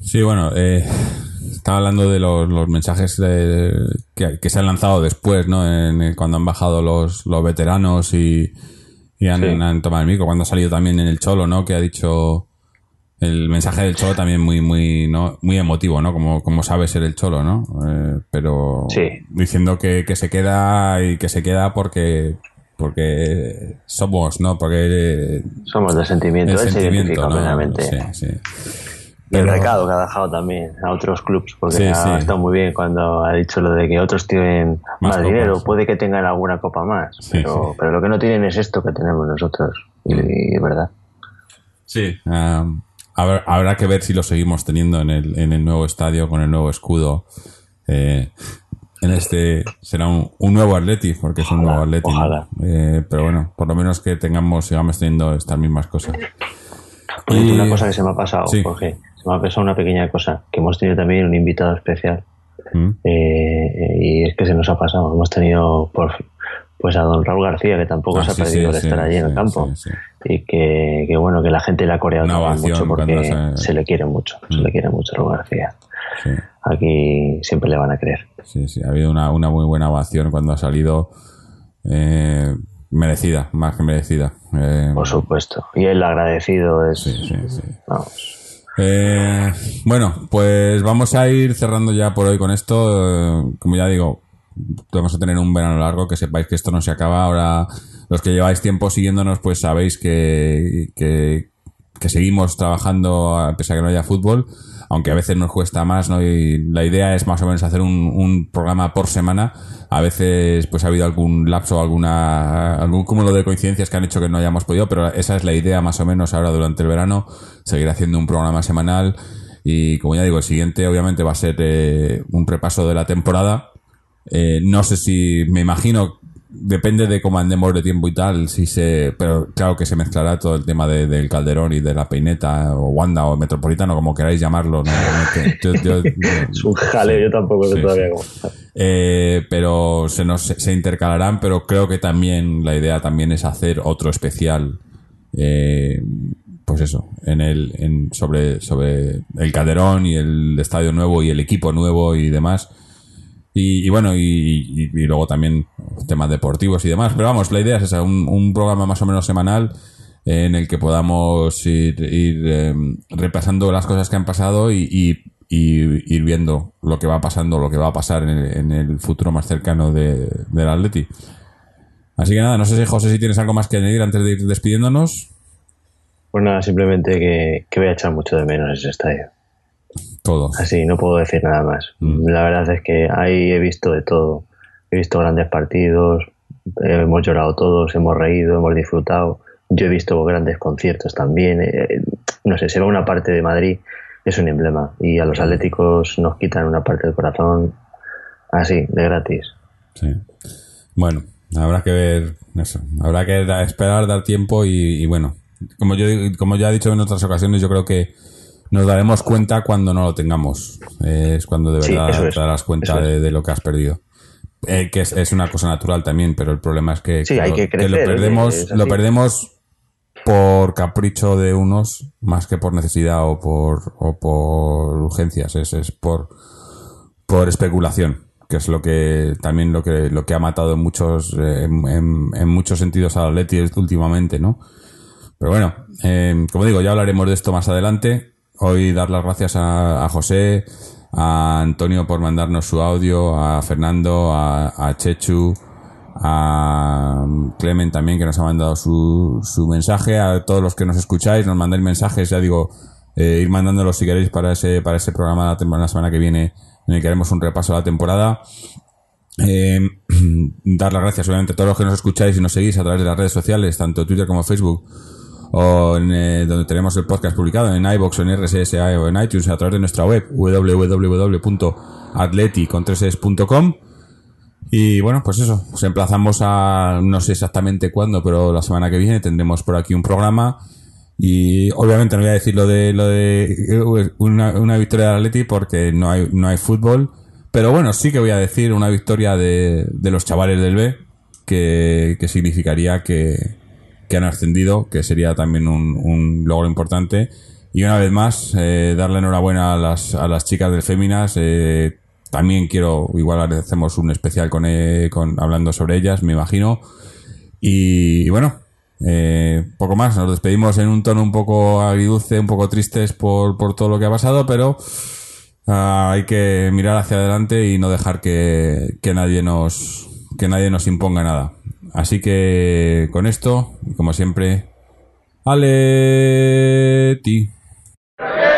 Sí, bueno, eh, estaba hablando de los, los mensajes que, que, se han lanzado después, ¿no? En, cuando han bajado los, los veteranos y, y han, sí. han, tomado el micro. Cuando ha salido también en el Cholo, ¿no? Que ha dicho el mensaje del Cholo también muy, muy, ¿no? muy emotivo, ¿no? Como, como sabe ser el Cholo, ¿no? Eh, pero Sí. diciendo que, que se queda y que se queda porque porque somos, ¿no? Porque Somos de sentimiento, el él se sentimiento, identifica ¿no? plenamente. Sí, sí. Y el recado que ha dejado también a otros clubs, porque Sí, ha sí. estado muy bien cuando ha dicho lo de que otros tienen Más más, dinero, puede que tengan alguna copa más, Sí, pero, pero lo que no tienen es esto que tenemos nosotros, y, y es verdad. Sí. ah, habrá, habrá que ver si lo seguimos teniendo en el, en el nuevo estadio, con el nuevo escudo. Eh, en este será un, un nuevo Atleti, porque es un nuevo Atleti. ojalá. Eh, pero bueno, por lo menos que tengamos, sigamos teniendo estas mismas cosas. Y- una cosa que se me ha pasado. Jorge, se me ha pasado una pequeña cosa, que hemos tenido también un invitado especial, ¿Mm? eh, y es que se nos ha pasado, hemos tenido por pues a don Raúl García, que tampoco Ah, se ha perdido sí, de sí, estar allí en el campo. y que, que bueno que la gente le ha coreado mucho porque se- se... le quiere mucho se Mm. le quiere mucho a Raúl García aquí siempre le van a creer Sí, sí, ha habido una, una muy buena ovación cuando ha salido. eh, merecida, más que merecida. Eh, por supuesto y el agradecido es sí, sí, sí. vamos Eh, bueno, pues vamos a ir cerrando ya por hoy con esto. Eh, como ya digo, vamos a tener un verano largo, que sepáis que esto no se acaba. Ahora, los que lleváis tiempo siguiéndonos, pues sabéis que, que, que seguimos trabajando a pesar que no haya fútbol, aunque a veces nos cuesta más, ¿no? Y la idea es más o menos hacer un, un programa por semana. A veces, pues ha habido algún lapso, alguna, algún cúmulo de coincidencias que han hecho que no hayamos podido, pero esa es la idea más o menos ahora durante el verano, seguir haciendo un programa semanal. Y como ya digo, el siguiente obviamente va a ser eh, un repaso de la temporada. Eh, no sé si, me imagino, depende de cómo andemos de tiempo y tal, si se, pero claro que se mezclará todo el tema de- del Calderón y de la Peineta, o Wanda, o Metropolitano, como queráis llamarlo. ¿no? Yo- yo- es un jaleo sí, yo tampoco sé sí, todavía sí. Eh, pero se nos se intercalarán, pero creo que también la idea también es hacer otro especial. eh, pues eso, en el, en, sobre, sobre el Calderón y el estadio nuevo y el equipo nuevo y demás. Y, y bueno, y, luego también temas deportivos y demás. Pero vamos, la idea es esa, un, programa más o menos semanal en el que podamos ir, ir, eh, repasando las cosas que han pasado y, ir viendo lo que va pasando, lo que va a pasar en el, en el futuro más cercano de, del Atleti. Así que nada, no sé si José si tienes algo más que añadir antes de ir despidiéndonos. pues nada simplemente que voy a echar mucho de menos ese estadio Todo. así no puedo decir nada más Mm. la verdad es que ahí he visto de todo he visto grandes partidos eh, hemos llorado todos hemos reído hemos disfrutado yo he visto grandes conciertos también eh, no sé se ve una parte de Madrid es un emblema y a los atléticos nos quitan una parte del corazón así de gratis Sí. Bueno, habrá que ver eso. Habrá que esperar, dar tiempo y, y bueno, como yo como ya he dicho en otras ocasiones, yo creo que nos daremos cuenta cuando no lo tengamos. Eh, es cuando de verdad es, te darás cuenta es. de, de lo que has perdido. Eh, que es, es una cosa natural también, pero el problema es que, Sí, hay lo, que lo crecer, perdemos, lo perdemos por capricho de unos más que por necesidad o por, o por urgencias. Es, es por, por especulación que es lo que también lo que lo que ha matado en muchos eh, en, en- en muchos sentidos al Atleti últimamente no pero bueno eh, como digo ya hablaremos de esto más adelante hoy dar las gracias a, a José a Antonio por mandarnos su audio a Fernando a, Chechu a Clemen también que nos ha mandado su, su mensaje a todos los que nos escucháis nos mandáis mensajes ya digo eh, ir mandándolos si queréis para ese para ese programa la, la semana que viene en el que haremos un repaso de la temporada. Eh, dar las gracias obviamente a todos los que nos escucháis y nos seguís a través de las redes sociales tanto Twitter como Facebook o en, eh, donde tenemos el podcast publicado en iBox o en RSS o en iTunes a través de nuestra web www.atleti.com y bueno, pues eso, os emplazamos a no sé exactamente cuándo, pero la semana que viene tendremos por aquí un programa. Y obviamente no voy a decir lo de lo de eh, una, una victoria del Atleti porque no hay no hay fútbol, pero bueno, sí que voy a decir una victoria de, de los chavales del B que, que significaría que, que han ascendido, que sería también un, logro importante. Y una vez más, eh, darle enhorabuena a las, a las chicas del Féminas. eh, también quiero, igual hacemos un especial con, eh, con hablando sobre ellas, me imagino. Y, bueno, poco más, nos despedimos en un tono un poco agridulce, un poco tristes por, por todo lo que ha pasado, pero ah, hay que mirar hacia adelante y no dejar que, que nadie nos que nadie nos imponga nada. Así que con esto, como siempre, Aleti. Que